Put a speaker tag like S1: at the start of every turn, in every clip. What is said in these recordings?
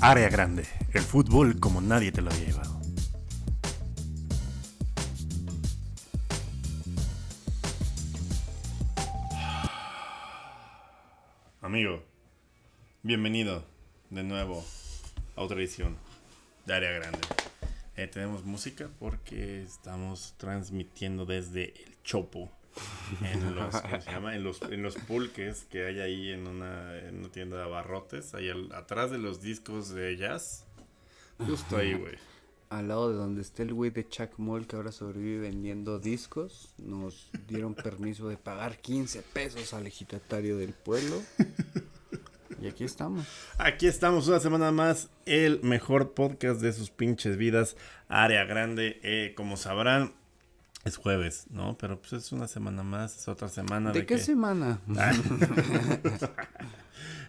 S1: Área grande, el fútbol como nadie te lo había llevado. Amigo, bienvenido de nuevo a otra edición de Área Grande. Eh, tenemos música porque estamos transmitiendo desde el Chopo. En los, ¿cómo se llama? En los, en los pulques que hay ahí en una, en una tienda de abarrotes, ahí al- atrás de los discos de jazz. Justo ahí, güey.
S2: Al lado de donde está el güey de Chuck Moll que ahora sobrevive vendiendo discos, nos dieron permiso de pagar 15 pesos al ejidatario del pueblo. Y aquí estamos.
S1: Aquí estamos una semana más, el mejor podcast de sus pinches vidas, área grande. Eh, como sabrán, es jueves, ¿no? Pero pues es una semana más, es otra semana.
S2: ¿De
S1: de
S2: qué
S1: que-
S2: semana?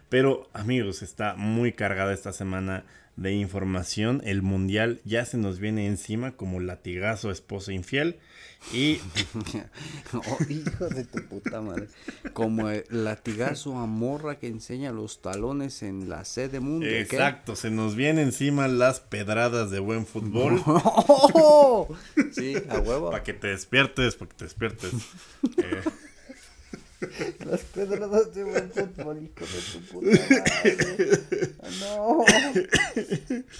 S1: Pero amigos, está muy cargada esta semana de información. El mundial ya se nos viene encima como latigazo esposo infiel. Y
S2: Oh, hijo de tu puta madre. Como el latigazo a morra que enseña los talones en la sede mundo. ¿qué?
S1: exacto, se nos viene encima las pedradas de buen fútbol.
S2: Sí, a huevo.
S1: Para que te despiertes, para que te despiertes. Eh,
S2: Las pedradas de buen fútbol, hijo de tu puta madre. No.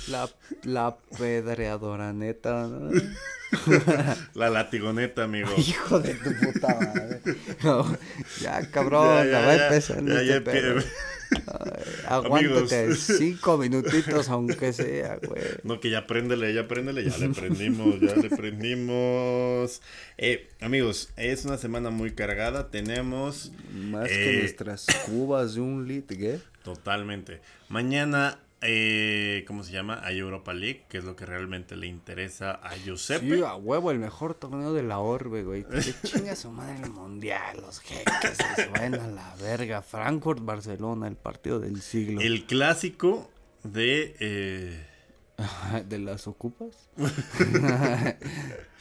S2: La, la pedreadora neta. ¿no?
S1: la latigoneta, amigo.
S2: Hijo de tu puta madre. No, ya, cabrón,
S1: Ya,
S2: ya,
S1: ya,
S2: va
S1: ya,
S2: empezando
S1: ya,
S2: este
S1: ya
S2: pedo. Ay, Aguántate
S1: Amigos.
S2: cinco minutitos, aunque sea, güey.
S1: No, que ya préndele, ya préndele, ya le prendimos, ya le prendimos. Eh, amigos, es una semana muy cargada, tenemos
S2: Más
S1: Eh.
S2: que nuestras cubas de un lit, ¿qué?
S1: totalmente. Mañana, eh, ¿cómo se llama? Hay Europa League, que es lo que realmente le interesa a Giuseppe.
S2: Sí, a huevo, el mejor torneo de la orbe, güey. Que chinga su madre el mundial, los jeques, que se vayan a la verga. Frankfurt, Barcelona, el partido del siglo.
S1: El clásico de... eh,
S2: ¿De las ocupas?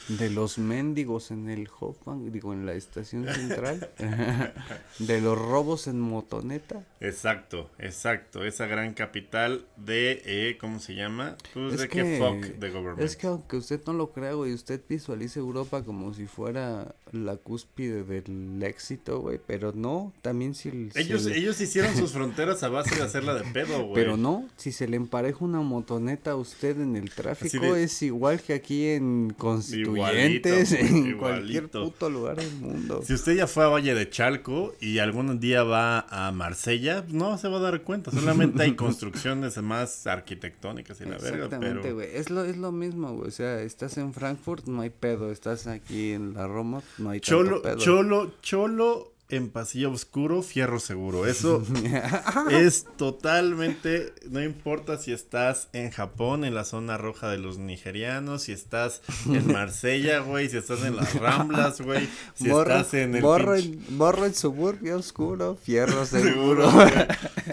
S2: de los mendigos en el Hoffman, digo, en la estación central. de los robos en motoneta.
S1: exacto, exacto, esa gran capital de... eh, ¿Cómo se llama? Pues
S2: Es
S1: de
S2: que,
S1: que fuck the government.
S2: es que aunque usted no lo crea, güey, usted visualiza Europa como si fuera la cúspide del éxito, güey, pero no, también si...
S1: Ellos, ellos hicieron sus fronteras a base de hacerla de pedo, güey.
S2: Pero no, si se le empareja una motoneta a usted en el tráfico,
S1: de-
S2: es igual que aquí en Constituyentes,
S1: Igualito,
S2: en
S1: igualito.
S2: cualquier puto lugar del mundo.
S1: Si usted ya fue a Valle de Chalco y algún día va a Marsella, no se va a dar cuenta. Solamente hay construcciones más arquitectónicas y la verga,
S2: Exactamente,
S1: pero...
S2: güey. Es lo, es lo mismo, güey. O sea, estás en Frankfurt, no hay pedo. Estás aquí en la Roma, no hay
S1: Cholo,
S2: tanto pedo.
S1: cholo, cholo en pasillo oscuro, fierro seguro. Eso es totalmente, no importa si estás en Japón, en la zona roja de los nigerianos, si estás en Marsella, güey, si estás en las Ramblas, güey, si
S2: morro,
S1: estás en el
S2: morro, en, morro en suburbio oscuro, fierro
S1: Seguro,
S2: seguro.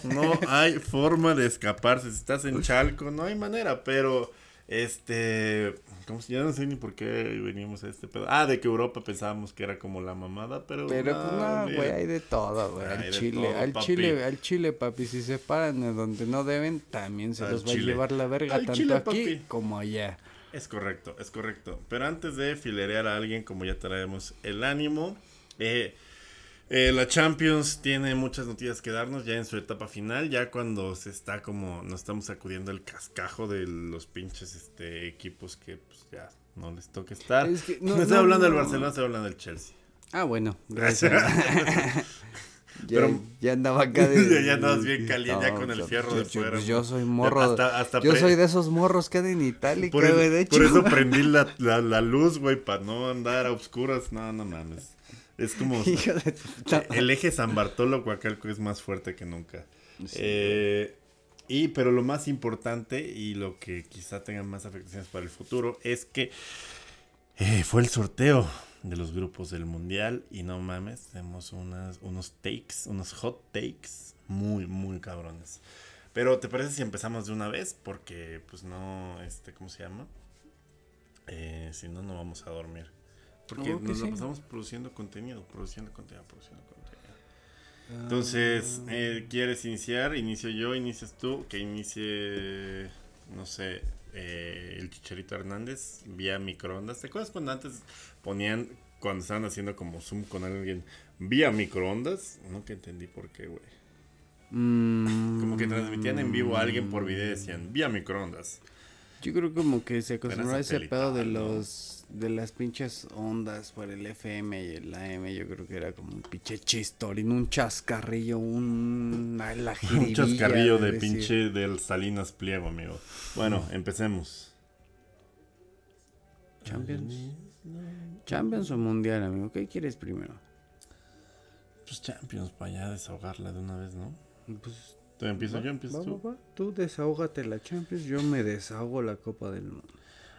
S1: No hay forma de escaparse. Si estás en Chalco, no hay manera, pero este. ¿Cómo se- Ya no sé ni por qué venimos a este pedo. Ah, de que Europa pensábamos que era como la mamada, pero.
S2: Pero pues no, güey, hay de todo, güey. Al chile,
S1: todo,
S2: al
S1: papi.
S2: chile, al chile, papi. Si se paran de donde no deben, también se
S1: Al
S2: los va a llevar la verga,
S1: Al
S2: tanto
S1: chile,
S2: aquí
S1: papi.
S2: como allá.
S1: Es correcto, es correcto. Pero antes de filerear a alguien, como ya traemos el ánimo, eh, eh, la Champions tiene muchas noticias que darnos ya en su etapa final, ya cuando se está como, nos estamos sacudiendo el cascajo de los pinches este, equipos que pues ya no les toca estar.
S2: Es que
S1: no,
S2: no-
S1: estoy
S2: no,
S1: hablando del. Barcelona, estoy hablando del Chelsea.
S2: Ah, bueno, gracias. ya,
S1: Pero-
S2: ya andaba acá de...
S1: Ya andabas bien caliente, ya con el
S2: yo-
S1: fierro
S2: yo-
S1: de
S2: yo-
S1: fuera,
S2: pues
S1: ¿no?
S2: yo soy morro.
S1: Hasta- hasta
S2: yo
S1: pre-
S2: soy de esos morros que en itálica,
S1: Por, el-
S2: güey, de hecho.
S1: por eso prendí la, la, la luz, güey, para no andar a oscuras. No, no mames. Es como...
S2: De.
S1: El eje San Bartolo Coacalco es más fuerte que nunca.
S2: Sí,
S1: Eh, y pero lo más importante y lo que quizá tenga más afectaciones para el futuro es que eh, fue el sorteo de los grupos del mundial y no mames, tenemos unas, unos takes, unos hot takes muy, muy cabrones. Pero ¿te parece si empezamos de una vez? Porque pues no, este, ¿cómo se llama? Eh, si no, no vamos a dormir. Porque
S2: que
S1: nos la
S2: sí.
S1: pasamos produciendo contenido, produciendo contenido, produciendo contenido. Entonces, eh, ¿quieres iniciar? Inicio yo, inicias tú, que inicie, no sé, eh, el Chicharito Hernández vía microondas. ¿Te acuerdas cuando antes ponían, cuando estaban haciendo como Zoom con alguien, vía microondas? Nunca entendí por qué, güey.
S2: Mm,
S1: Como que transmitían en vivo a alguien por video y decían, vía microondas.
S2: Yo creo como que se acostumbró a ese pedo de los de las pinches ondas por el FM y el AM, yo creo que era como un pinche chistorín, un chascarrillo, un la
S1: Un chascarrillo de
S2: decir.
S1: pinche del Salinas Pliego, amigo. Bueno, empecemos.
S2: Champions. Champions o mundial, amigo, ¿qué quieres primero?
S1: Pues Champions, para ya desahogarla de una vez, ¿no?
S2: Pues
S1: ¿Tú empiezo yo,
S2: va,
S1: tú?
S2: va, va. Tú desahógate la Champions, yo me desahogo la Copa del Mundo.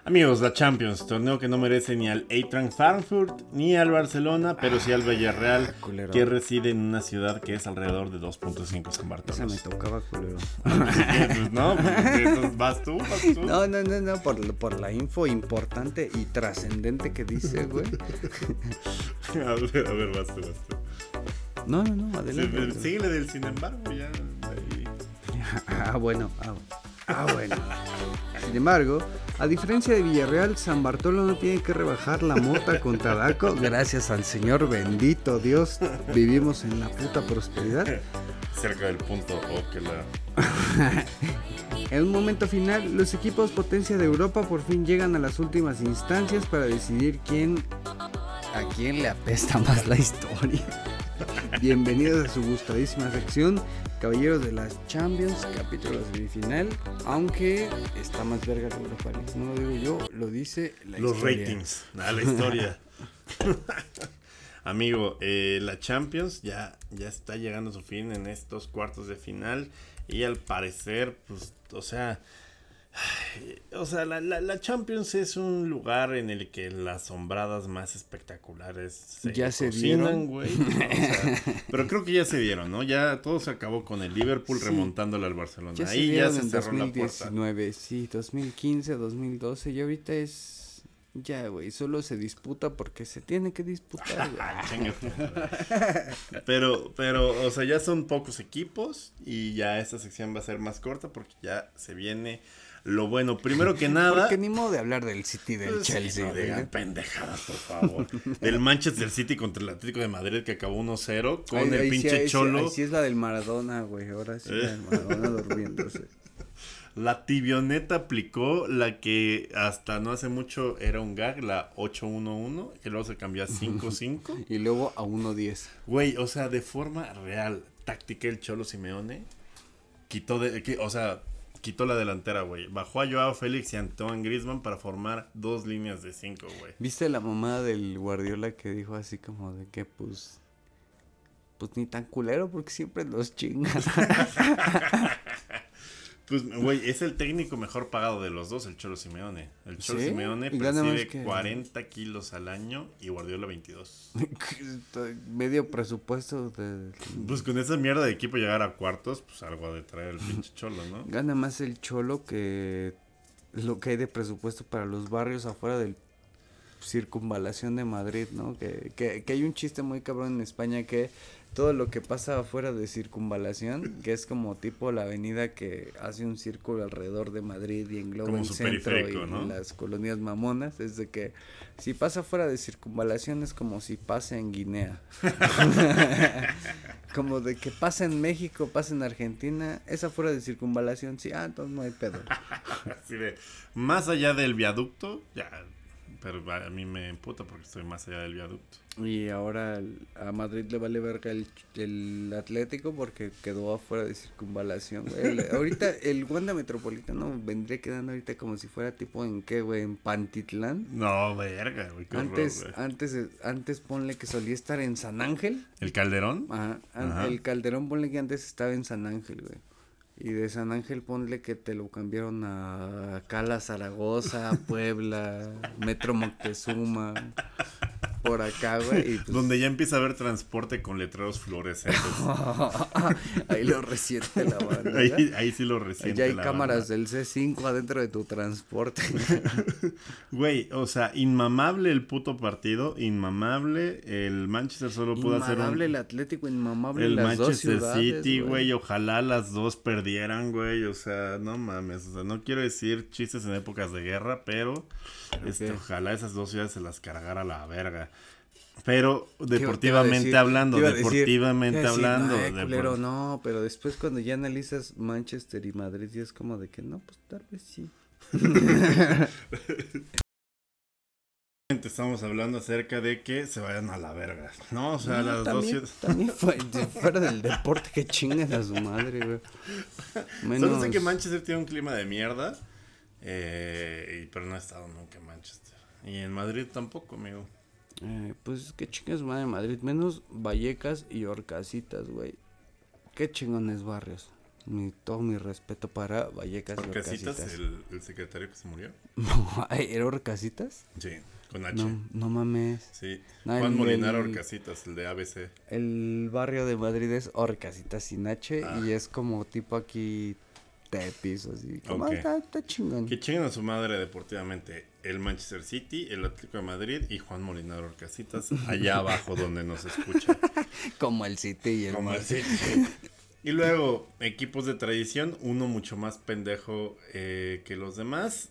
S1: Amigos, la Champions, torneo que no merece ni al Eintracht Frankfurt ni al Barcelona, pero sí al Villarreal,
S2: culero.
S1: que reside en una ciudad que es alrededor de 2.5 San
S2: Esa me tocaba culero.
S1: Pues no, pues, vas tú, vas tú.
S2: No, no, no, no, por, por la info importante y trascendente que dice, güey.
S1: A ver, a ver, vas tú, vas tú.
S2: No, no, no, adelante.
S1: síguele del sin embargo, ya. Ahí.
S2: Ah, bueno, ah, ah, bueno. Sin embargo, a diferencia de Villarreal, San Bartolo no tiene que rebajar la mota contra Daco. Gracias al Señor bendito Dios, vivimos en la puta prosperidad.
S1: Cerca del punto o que la.
S2: En un momento final, los equipos potencia de Europa por fin llegan a las últimas instancias para decidir quién a quién le apesta más la historia. Bienvenidos a su gustadísima sección, Caballeros de las Champions, capítulo semifinal, aunque está más verga que Europa League. No lo digo yo, lo dice la
S1: Los
S2: historia.
S1: ratings, nada, la historia. Amigo, eh, la Champions ya, ya está llegando a su fin en estos cuartos de final. Y al parecer, pues, o sea. O sea, la, la- la Champions es un lugar en el que las sombradas más espectaculares se
S2: ¿Ya se dieron?
S1: güey. ¿no? O sea, pero creo que ya se dieron, ¿no? Ya todo se acabó con el Liverpool
S2: Sí.
S1: remontándole al Barcelona.
S2: Ya se
S1: Ahí ya
S2: dieron
S1: se cerró la puerta.
S2: 2019, sí, 2015, 2012 y ahorita es... Ya, güey, solo se disputa porque se tiene que disputar,
S1: pero, pero, o sea, ya son pocos equipos y ya esta sección va a ser más corta porque ya se viene lo bueno. Primero que nada.
S2: Porque ni modo de hablar del City del
S1: pues, sí,
S2: Chelsea,
S1: no digan pendejadas, por favor. Del Manchester City contra el Atlético de Madrid que acabó 1-0 con el
S2: sí-
S1: pinche
S2: sí-
S1: cholo.
S2: ahí sí es la del Maradona, güey. Ahora sí, la del Maradona durmiéndose.
S1: La tibioneta aplicó la que hasta no hace mucho era un gag, la 811, que luego se cambió a 55.
S2: Y luego a 1.10.
S1: Güey, o sea, de forma real, táctica el Cholo Simeone quitó de, o sea, quitó la delantera, güey. Bajó a Joao Félix y Antoine Griezmann para formar dos líneas de cinco, güey.
S2: ¿Viste la mamada del Guardiola que dijo así como de que pues... Pues ni tan culero porque siempre los chingan.
S1: Pues, güey, es el técnico mejor pagado de los dos, el Cholo Simeone. El Cholo
S2: ¿Sí?
S1: Simeone percibe
S2: que-
S1: 40 kilos al año y Guardiola 22.
S2: Medio presupuesto de...
S1: Pues con esa mierda de equipo llegar a cuartos, pues algo ha de traer el pinche Cholo, ¿no?
S2: Gana más el cholo que lo que hay de presupuesto para los barrios afuera del circunvalación de Madrid, ¿no? Que, que, que hay un chiste muy cabrón en España que todo lo que pasa afuera de circunvalación, que es como tipo la avenida que hace un círculo alrededor de Madrid y engloba
S1: Como
S2: el centro y las colonias mamonas, es de que si pasa fuera de circunvalación es como si pasa en Guinea. como de que pasa en México, pasa en Argentina, esa fuera de circunvalación, sí, ah, entonces no hay pedo.
S1: Así de, más allá del viaducto, ya, pero a mí me emputa porque estoy más allá del viaducto.
S2: Y ahora a Madrid le vale verga el, el Atlético porque quedó afuera de circunvalación, güey. Ahorita el Wanda Metropolitano vendría quedando ahorita como si fuera tipo en qué, güey, en Pantitlán.
S1: No, verga, güey, qué horror,
S2: Antes, antes, antes ponle que solía estar en San Ángel.
S1: ¿El Calderón?
S2: Ajá. El Calderón ponle que antes estaba en San Ángel, güey. Y de San Ángel ponle que te lo cambiaron a Cala Zaragoza, Puebla, Metro Moctezuma. Por acá, güey. pues,
S1: Donde ya empieza a haber transporte con letreros fluorescentes.
S2: ahí lo resiente la banda.
S1: ahí, ahí sí lo resiente.
S2: Ya hay
S1: la
S2: cámaras
S1: banda.
S2: del C5 adentro de tu transporte.
S1: Güey, o sea, inmamable el puto partido. Inmamable. El Manchester solo pudo hacer un.
S2: Inmamable el Atlético, inmamable
S1: El
S2: las dos
S1: Manchester
S2: ciudades,
S1: City, güey, ojalá las dos perdieran, güey, o sea, no mames, o sea, no quiero decir chistes en épocas de guerra, pero este, ojalá esas dos ciudades se las cargara la verga. Pero deportivamente
S2: decir-
S1: hablando,
S2: decir-
S1: deportivamente
S2: decir,
S1: hablando,
S2: "Ay,
S1: depor-
S2: culero, no, pero después cuando ya analizas Manchester y Madrid, y es como de que no, pues tal vez sí.
S1: estamos hablando acerca de que se vayan a la verga, ¿no? O sea,
S2: No,
S1: las dos
S2: también,
S1: ciudades...
S2: también fue, fuera del deporte que chingan a su madre, güey. Menos,
S1: Solo sé que Manchester tiene un clima de mierda, eh, y- pero no he estado nunca en Manchester. Y en Madrid tampoco, amigo.
S2: Eh, pues que chingas madre Madrid, menos Vallecas y Orcasitas, güey. Qué chingones barrios. Mi, todo mi respeto para Vallecas y
S1: Casitas,
S2: Orcasitas.
S1: el, el secretario que se murió.
S2: No, ¿era Orcasitas?
S1: Sí, con H.
S2: No, no mames.
S1: Sí.
S2: No,
S1: Juan
S2: el
S1: Molinar
S2: del-
S1: Orcasitas, el de ABC.
S2: El barrio de Madrid es Orcasitas sin H
S1: Ah.
S2: y es como tipo aquí Tepis, así. Como,
S1: Ok.
S2: ah, está, está chingón.
S1: Que chinguen a su madre deportivamente el Manchester City, el Atlético de Madrid y Juan Molinar Orcasitas, allá abajo donde nos escucha.
S2: Como el City y el
S1: Como el. City. Y luego, equipos de tradición, uno mucho más pendejo eh, que los demás.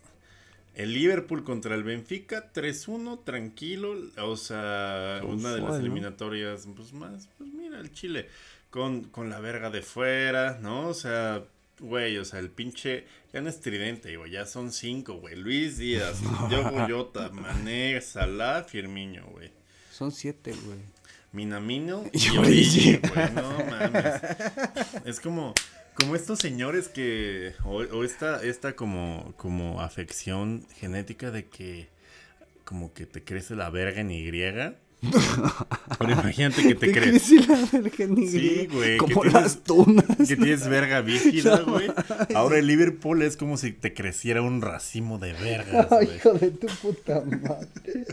S1: El Liverpool contra el Benfica, 3-1, tranquilo. O sea, una de las eliminatorias, pues más, pues mira, el Chile, con, con la verga de fuera, ¿no? O sea, güey, o sea, el pinche, ya no es tridente, güey, ya son cinco, güey. Luis Díaz, Diogo Jota, Mané, Salah, Firmiño, güey.
S2: Son siete, güey.
S1: Minamino
S2: Y
S1: y.
S2: Origi,
S1: güey. No mames. Es como, como estos señores que. O, o esta, esta como, como afección genética de que como que te crece la verga en Y. Pero imagínate que te
S2: Y,
S1: Sí, güey,
S2: Como
S1: que
S2: las
S1: tienes-
S2: tunas.
S1: Que tienes verga bífida, güey. Ahora el Liverpool es como si te creciera un racimo de vergas, güey.
S2: hijo de tu puta madre.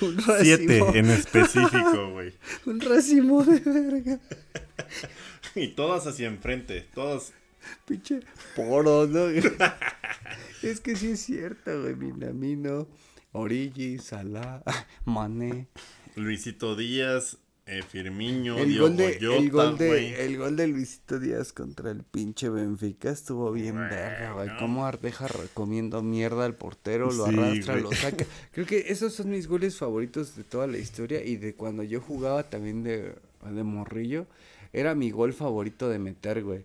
S2: Un racimo.
S1: Siete en específico, güey.
S2: Un racimo de verga.
S1: Y todas hacia enfrente, todas
S2: Pinche poro, ¿no? es que sí es cierto, güey. Minamino, Origi, Salah, Mané.
S1: Luisito Díaz, eh, Firmiño,
S2: El
S1: Diogo
S2: gol, de,
S1: Jota,
S2: el, gol de, el gol de Luisito Díaz contra el pinche Benfica estuvo bien verga, güey.
S1: no.
S2: Cómo deja comiendo mierda al portero, lo
S1: Sí,
S2: arrastra,
S1: güey.
S2: lo saca. Creo que esos son mis goles favoritos de toda la historia y de cuando yo jugaba también de, de morrillo. Era mi gol favorito de meter, güey.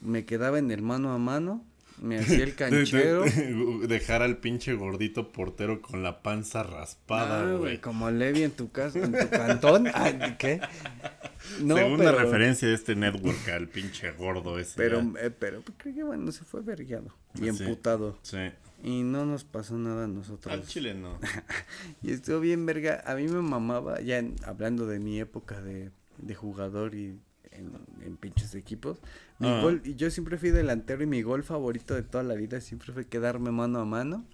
S2: Me quedaba en el mano a mano, me hacía el canchero.
S1: de- dejar al pinche gordito portero con la panza
S2: Ah,
S1: raspada, güey.
S2: como Levi en tu casa, en tu cantón. Ay, ¿Qué? No,
S1: Segunda
S2: pero-
S1: referencia de este network al pinche gordo ese.
S2: Pero, eh, pero creo que bueno, se fue vergueado y
S1: Sí.
S2: emputado.
S1: Sí.
S2: Y no nos pasó nada a nosotros.
S1: Al chile no.
S2: Y estuvo bien verga. A mí me mamaba, ya en- hablando de mi época de, de jugador y en, en pinches equipos. Mi
S1: Ah.
S2: gol, y yo siempre fui delantero y mi gol favorito de toda la vida siempre fue quedarme mano a mano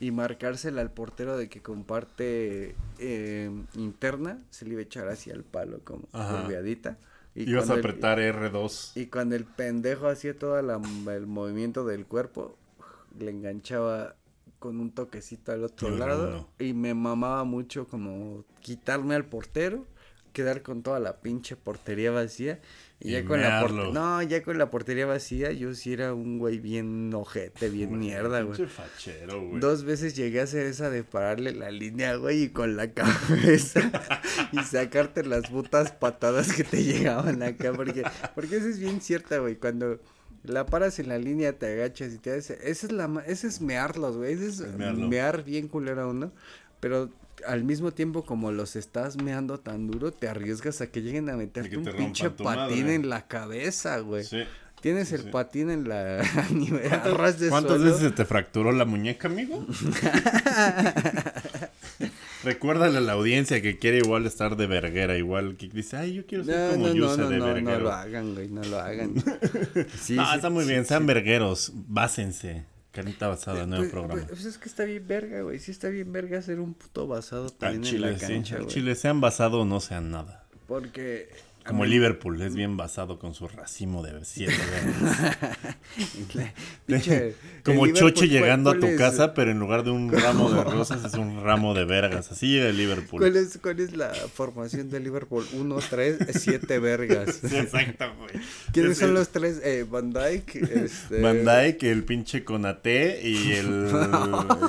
S2: y marcársela al portero de que comparte eh, interna, se le iba a echar hacia el palo como curviadita. Y
S1: Ibas a
S2: cuando el-
S1: apretar R2.
S2: Y cuando el pendejo hacía todo el movimiento del cuerpo, le enganchaba con un toquecito al otro lado. Y me mamaba mucho como quitarme al portero, quedar con toda la pinche portería vacía. Y,
S1: Y
S2: ya con la portería. No, ya con la portería vacía, yo sí era un güey bien ojete, bien mierda, güey.
S1: Fachero, güey.
S2: Dos veces llegué a hacer esa de pararle la línea, güey, y con la cabeza y sacarte las putas patadas que te llegaban acá, porque, porque eso es bien cierta, güey, cuando la paras en la línea, te agachas y te haces, esa es la, ma- ese es mearlos, güey, ese es,
S1: Es mearlo.
S2: mear bien culero a uno, pero al mismo tiempo como los estás meando tan duro, te arriesgas a que lleguen a meterte un pinche patín
S1: madre.
S2: en la cabeza, güey.
S1: Sí.
S2: Tienes
S1: sí,
S2: el
S1: sí.
S2: patín en la a nivel- a ras de
S1: ¿Cuántas
S2: suelo.
S1: veces se te fracturó la muñeca, amigo? Recuérdale a la audiencia que quiere igual estar de verguera, igual que dice, ay, yo quiero ser
S2: No,
S1: como
S2: no, no,
S1: Yuse
S2: no,
S1: de
S2: no, no
S1: verguero.
S2: lo hagan, güey, no lo hagan. Sí,
S1: no,
S2: sí,
S1: está muy
S2: sí,
S1: bien,
S2: sí.
S1: sean vergueros, básense. Carnita basada, nuevo
S2: Pues,
S1: programa.
S2: pues, es que está bien verga, güey. Sí está bien verga hacer un puto basado también en
S1: Chile,
S2: la
S1: sí.
S2: cancha, güey.
S1: Chile, sean basado o no sean nada.
S2: Porque...
S1: Como Liverpool, es bien basado con su racimo de siete vergas. Como Choche llegando a
S2: ¿cuál-
S1: tu
S2: es-
S1: casa, pero en lugar de un ramo de rosas es un ramo de vergas. Así llega el Liverpool.
S2: ¿Cuál es, ¿Cuál es la formación de Liverpool? Uno, tres, siete vergas.
S1: Sí, exacto, güey.
S2: ¿Quiénes
S1: Es
S2: son
S1: el-
S2: los tres? Eh, Van Dyke, este...
S1: Van Dyke, el pinche Conate y el,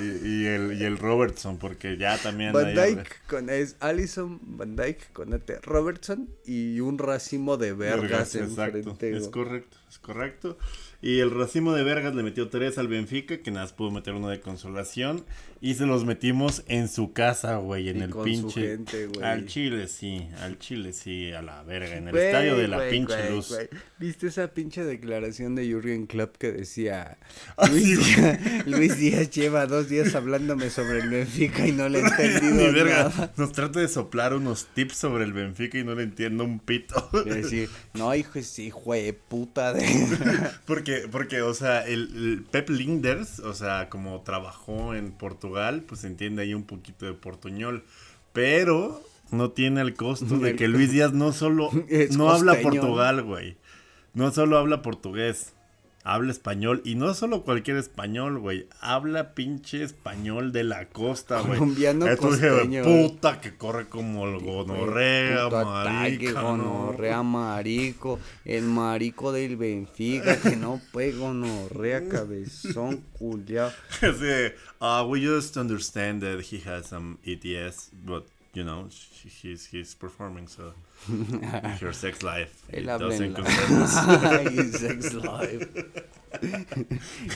S1: y, y el y el Robertson, porque ya también
S2: Van Dyke con, es Allison, Van Dyke, Conate, Robertson y un racimo de vergas, enfrente.
S1: Es correcto, es correcto. Y el racimo de vergas le metió tres al Benfica, que nada más pudo meter uno de consolación. Y se los metimos en su casa, güey, en
S2: Y
S1: el
S2: con su
S1: pinche.
S2: gente, güey.
S1: al Chile, sí, al Chile, sí, a la verga, en el
S2: Güey,
S1: estadio de la
S2: güey,
S1: pinche
S2: güey,
S1: luz.
S2: ¿Viste esa pinche declaración de Jurgen Klopp que decía
S1: Ah,
S2: Luis,
S1: sí.
S2: Díaz, Luis Díaz lleva dos días hablándome sobre el Benfica y no le he
S1: Ni
S2: entendido
S1: verga,
S2: nada?
S1: nos trata de soplar unos tips sobre el Benfica y no le entiendo un pito.
S2: Decir, no, hijo, ese hijo de puta de...
S1: Porque, porque, o sea, el, el Pep Linders, o sea, como trabajó en Portugal, pues entiende ahí un poquito de portuñol. Pero no tiene el costo de que Luis Díaz no solo no habla. Portugal, güey. No solo habla portugués, habla español. Y no solo cualquier español, güey. Habla pinche español de la costa, güey.
S2: Colombiano costeño, güey.
S1: puta que corre como el gonorrea, ¿no?
S2: gonorrea, marico, el marico del Benfica que no puede gonorrea, cabezón, culiao.
S1: De, uh, we just understand that he has some ETS, but you know, he's he's performing, so your sex life
S2: Él habla en
S1: doesn't
S2: la... Ay, sex life.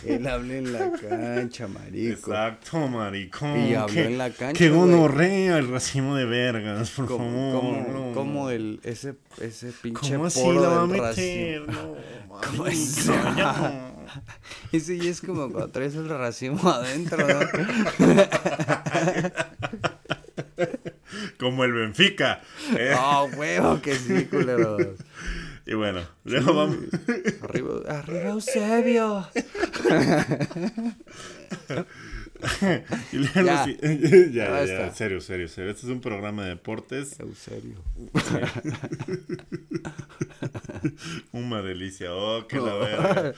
S2: Él habla en la cancha, marico.
S1: Exacto, maricón.
S2: Y habló en la cancha,
S1: Qué gonorrea el racimo de vergas, por
S2: Como,
S1: favor.
S2: como,
S1: no.
S2: como el, ese, ese pinche
S1: ¿Cómo así la va a meter?
S2: racimo.
S1: No,
S2: ¿Cómo es?
S1: ya.
S2: Ese ya es como cuando traes el racimo adentro, ¿no?
S1: Como el Benfica. eh.
S2: Ah, huevo, que sí, culeros.
S1: Y bueno, luego vamos.
S2: Arriba, arriba Eusebio.
S1: y luego
S2: Ya.
S1: ya, ya, serio, serio, serio. Este es un programa de deportes.
S2: Eusebio.
S1: Una delicia. Oh, que la verga.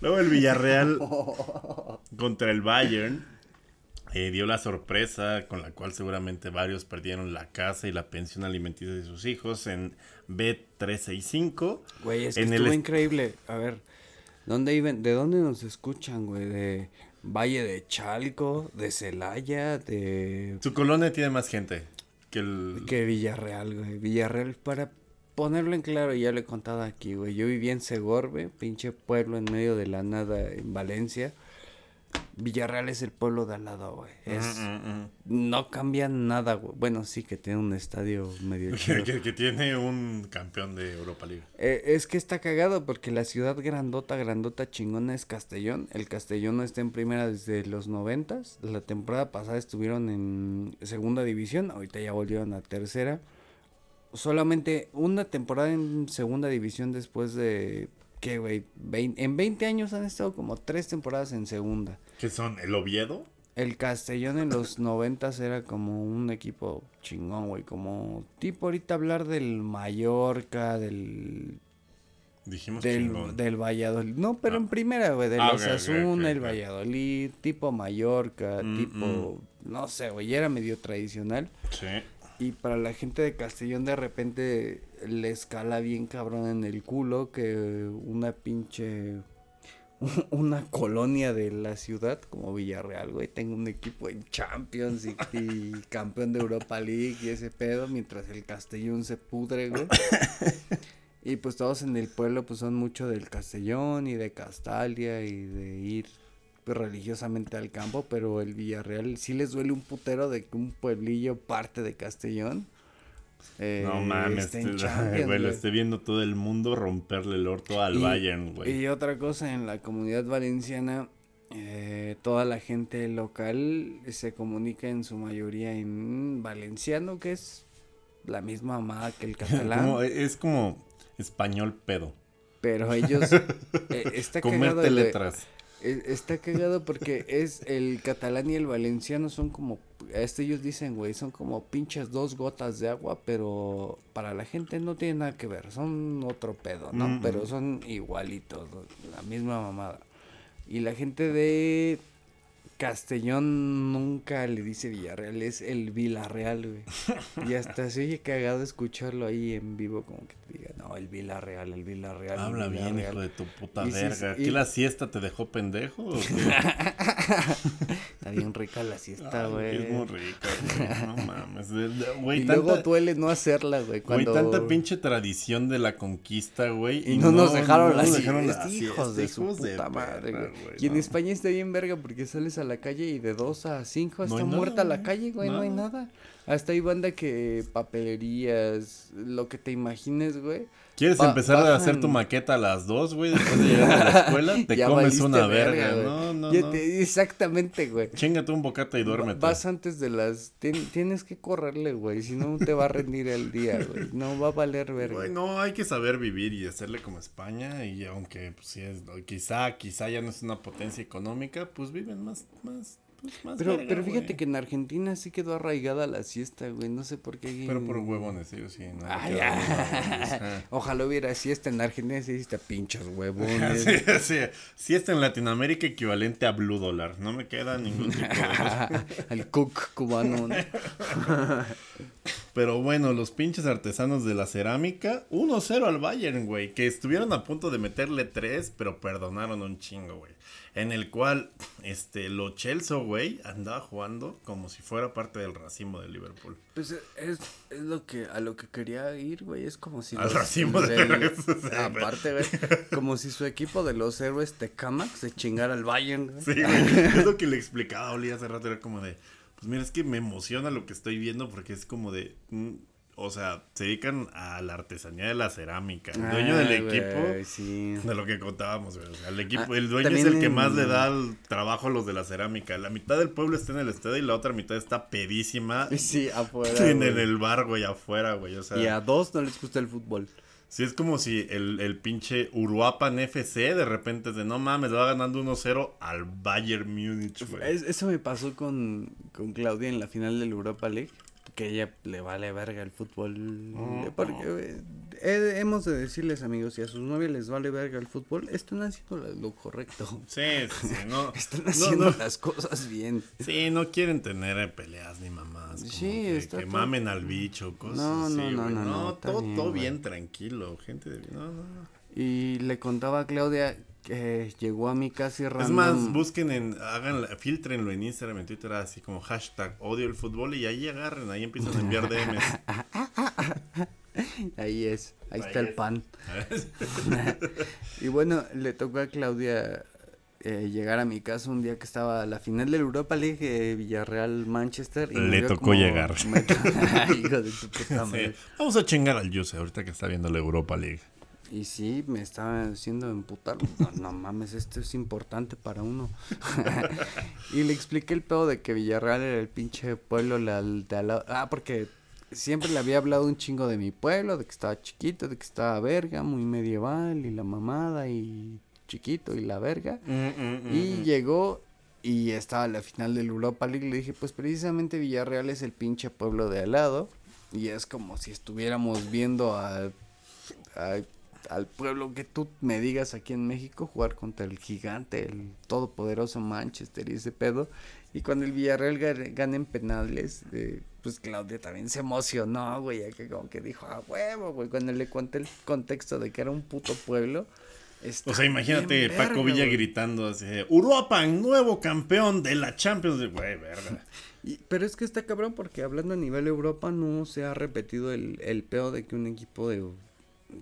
S1: Luego el Villarreal contra el Bayern eh, dio la sorpresa con la cual seguramente varios perdieron la casa y la pensión alimenticia de sus hijos en B365.
S2: Güey, es que
S1: En
S2: estuvo
S1: est-
S2: increíble. A ver, ¿dónde iban? ¿de dónde nos escuchan, güey? ¿De Valle de Chalco? ¿De Celaya? ¿De
S1: Su colonia tiene más gente que el...
S2: Que Villarreal, güey. Villarreal, para ponerlo en claro, ya lo he contado aquí, güey. Yo viví en Segorbe, pinche pueblo en medio de la nada en Valencia. Villarreal es el pueblo de al lado, güey. Es,
S1: Mm, mm, mm.
S2: no cambia nada, güey. Bueno, sí que tiene un estadio medio
S1: que- que tiene un campeón de Europa League.
S2: Eh, es que está cagado porque la ciudad grandota, grandota, chingona es Castellón. El Castellón no está en primera desde los noventas. La temporada pasada estuvieron en segunda división, ahorita ya volvieron a tercera. Solamente una temporada en segunda división después de, ¿qué, güey? En 20 años han estado como tres temporadas en segunda.
S1: ¿Qué son? ¿El Oviedo?
S2: El Castellón en los noventas era como un equipo chingón, güey. Como tipo ahorita hablar del Mallorca, del
S1: Dijimos
S2: del,
S1: chingón.
S2: del Valladolid. No, pero
S1: Ah.
S2: en primera, güey. De
S1: Ah,
S2: los
S1: ok, ok,
S2: Asuna,
S1: ok,
S2: el. Valladolid, tipo Mallorca,
S1: Mm,
S2: tipo. No sé, güey. ya Era medio tradicional.
S1: Sí.
S2: Y para la gente de Castellón, de repente le escala bien cabrón en el culo que una pinche. Una colonia de la ciudad como Villarreal, güey, tengo un equipo en Champions y, y campeón de Europa League y ese pedo, mientras el Castellón se pudre, güey. Y pues todos en el pueblo pues son mucho del Castellón y de Castalia y de ir pues, religiosamente al campo, pero el Villarreal sí les duele un putero de que un pueblillo parte de Castellón. Eh,
S1: No mames, te-
S2: Champions,
S1: güey, lo esté viendo todo el mundo romperle el orto al
S2: Y-
S1: Bayern, güey.
S2: Y otra cosa, en la comunidad valenciana, eh, toda la gente local se comunica en su mayoría en valenciano, que es la misma mamada que el catalán.
S1: Como- es como español pedo.
S2: Pero ellos. eh, está
S1: Comerte letras.
S2: Eh, Está cagado porque es el catalán y el valenciano son como, este ellos dicen, güey, son como pinches dos gotas de agua, pero para la gente no tiene nada que ver, son otro pedo, ¿no?
S1: Mm,
S2: Pero son igualitos, la misma mamada. Y la gente de Castellón nunca le dice Villarreal, es el Villarreal, güey. Y hasta se oye cagado escucharlo ahí en vivo, como que diga, no, el Villarreal, el Villarreal. el
S1: Habla bien,
S2: Villarreal".
S1: hijo de tu puta
S2: Y
S1: verga.
S2: sí,
S1: ¿Qué
S2: y-
S1: la siesta te dejó pendejo o?
S2: Está bien rica la siesta, güey.
S1: Es muy rica, güey. No mames. Güey,
S2: y
S1: tanta,
S2: luego duele no hacerla, güey.
S1: güey,
S2: Cuando...
S1: tanta pinche tradición de la conquista, güey.
S2: Y no, nos dejaron
S1: no
S2: la
S1: nos
S2: siesta,
S1: dejaron
S2: hijos de su puta
S1: de
S2: madre, güey. Y en
S1: no.
S2: España está bien verga porque sales a la calle y de 2 a 5
S1: No
S2: está
S1: hay nada,
S2: muerta la calle, güey, no hay
S1: Nada.
S2: Hasta hay banda que papelerías, lo que te imagines, güey.
S1: ¿Quieres
S2: Ba-
S1: empezar a hacer tu maqueta a las dos, güey? Después de llegar a la escuela, te
S2: Ya
S1: comes una verga. no, no,
S2: Ya
S1: no.
S2: te- exactamente, güey.
S1: Chingate un bocata y duérmete.
S2: Vas antes de las... tien- tienes que correrle, güey, si no te va a rendir el día, güey. No va a valer verga.
S1: Güey, no, hay que saber vivir y hacerle como España y aunque pues, sí es, quizá, quizá ya no es una potencia económica, pues viven más, más, pues, más
S2: Pero,
S1: verga,
S2: pero fíjate
S1: güey.
S2: que en Argentina sí quedó arraigada la siesta, güey. No sé por qué.
S1: Pero por huevones, ellos sí, no. Ajá.
S2: Ojalá hubiera siesta en Argentina, sí hiciste pinches huevones.
S1: Sí, sí, está en Latinoamérica equivalente a Blue Dollar, no me queda ningún tipo de...
S2: Al cook cubano. ¿no?
S1: Pero bueno, los pinches artesanos de la cerámica, 1-0 al Bayern, güey, que estuvieron a punto de meterle 3, pero perdonaron un chingo, güey. En el cual, este, lo Chelsea, güey, andaba jugando como si fuera parte del racimo de Liverpool.
S2: Pues es, es lo que a lo que quería ir, güey. Es como si.
S1: Al
S2: los-
S1: racimo de
S2: del-
S1: héroes, o sea,
S2: Aparte, güey. Como si su equipo de los héroes Tecamax se chingara al Bayern, güey.
S1: Sí, güey, es lo que le explicaba Oli hace rato, era como de, pues mira, es que me emociona lo que estoy viendo porque es como de, mm, o sea, se dedican a la artesanía de la cerámica. El dueño del
S2: Ay,
S1: equipo...
S2: sí.
S1: De lo que contábamos, güey. O sea, el equipo,
S2: Ah,
S1: el dueño es el que más le da el trabajo a los de la cerámica. La mitad del pueblo está en el estadio y la otra mitad está pedísima
S2: Sí, afuera.
S1: en, el bar, güey, afuera, güey. O sea,
S2: Y a dos no les gusta el fútbol.
S1: sí es como si el, el pinche Uruapan FC de repente es de no mames, va ganando 1-0 al Bayern Múnich, güey.
S2: Es- eso me pasó con, con Claudia en la final del Europa League. Que ella le vale verga el fútbol.
S1: Oh,
S2: Porque eh, he- hemos de decirles, amigos, si a sus novias les vale verga el fútbol, están haciendo lo, correcto.
S1: Sí, sí, no.
S2: Están haciendo
S1: no.
S2: las cosas bien.
S1: Sí, no quieren tener eh, peleas ni mamás. como
S2: Sí,
S1: que,
S2: está
S1: que
S2: todo-
S1: mamen al bicho, cosas
S2: No,
S1: así,
S2: no, no, no,
S1: todo,
S2: bien,
S1: todo bien tranquilo, gente de... No, no, no.
S2: Y le contaba a Claudia que llegó a mi casa y
S1: Es
S2: random.
S1: más, busquen en, hagan, filtrenlo en Instagram, en Twitter, así como hashtag odio el fútbol y ahí agarren, ahí empiezan a enviar DMs.
S2: Ahí es, ahí,
S1: Ahí
S2: está el pan. y bueno, le tocó a Claudia eh, llegar a mi casa un día que estaba la final del Europa League eh, Villarreal-Manchester. y me
S1: Le tocó
S2: como-
S1: llegar.
S2: me to- Hijo de tu puta
S1: Sí,
S2: madre.
S1: Vamos a chingar al Yuse ahorita que está viendo la Europa League.
S2: Y sí, me estaba haciendo emputar. No, no mames, esto es importante para uno. y le expliqué el pedo de que Villarreal era el pinche pueblo la- de al lado. Ah, porque siempre le había hablado un chingo de mi pueblo, de que estaba chiquito, de que estaba verga, muy medieval, y la mamada, y chiquito, y la verga. Y llegó y estaba la final del Europa League. Le dije, pues precisamente Villarreal es el pinche pueblo de al lado. Y es como si estuviéramos viendo a, a- al pueblo que tú me digas aquí en México jugar contra el gigante, el todopoderoso Manchester y ese pedo. Y cuando el Villarreal gane, en penales, eh, pues Claudia también se emocionó, güey, ya que como que dijo, a huevo, güey, cuando le conté el contexto de que era un puto pueblo.
S1: O sea, imagínate Paco Villa
S2: güey.
S1: gritando así, Uruapan, nuevo campeón de la Champions League. Güey, verga.
S2: Y- pero es que está cabrón porque hablando a nivel Europa no se ha repetido el, el peo de que un equipo de,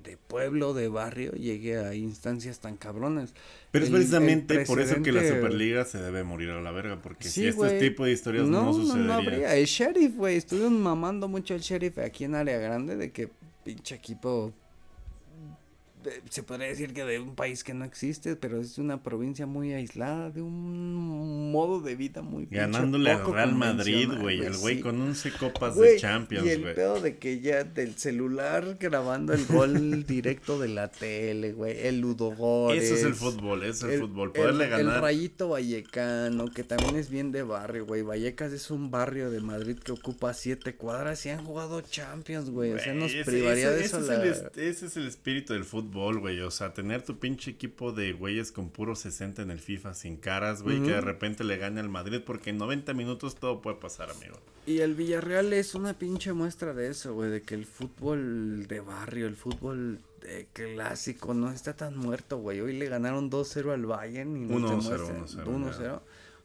S2: de pueblo, de barrio, llegue a instancias tan cabronas.
S1: Pero es
S2: El- el
S1: precisamente por eso que la Superliga se debe morir a la verga, porque
S2: Sí,
S1: si este tipo de historias no,
S2: no,
S1: sucedería.
S2: no habría. El sheriff, güey. Estuvieron mamando mucho el sheriff aquí en área grande de que pinche equipo se podría decir que de un país que no existe, pero es una provincia muy aislada, de un modo de vida muy
S1: Ganándole al Real Madrid, güey, el güey con 11 copas de Champions,
S2: güey. Y el pedo de que ya del celular grabando el gol directo de la tele, güey, el ludogor.
S1: Eso es el fútbol, es el, fútbol, poderle ganar.
S2: El Rayito Vallecano, que también es bien de barrio, güey. Vallecas es un barrio de Madrid que ocupa siete cuadras y han jugado Champions, güey. O sea, nos privaría de eso.
S1: ese es el espíritu del fútbol güey. O sea, tener tu pinche equipo de güeyes con puro 60 en el FIFA sin caras, güey, que de repente le gane al Madrid, porque en 90 minutos todo puede pasar, amigo.
S2: Y el Villarreal es una pinche muestra de eso, güey, de que el fútbol de barrio, el fútbol clásico no está tan muerto, güey. Hoy le ganaron 2-0 al Bayern y 1-0. 1-0.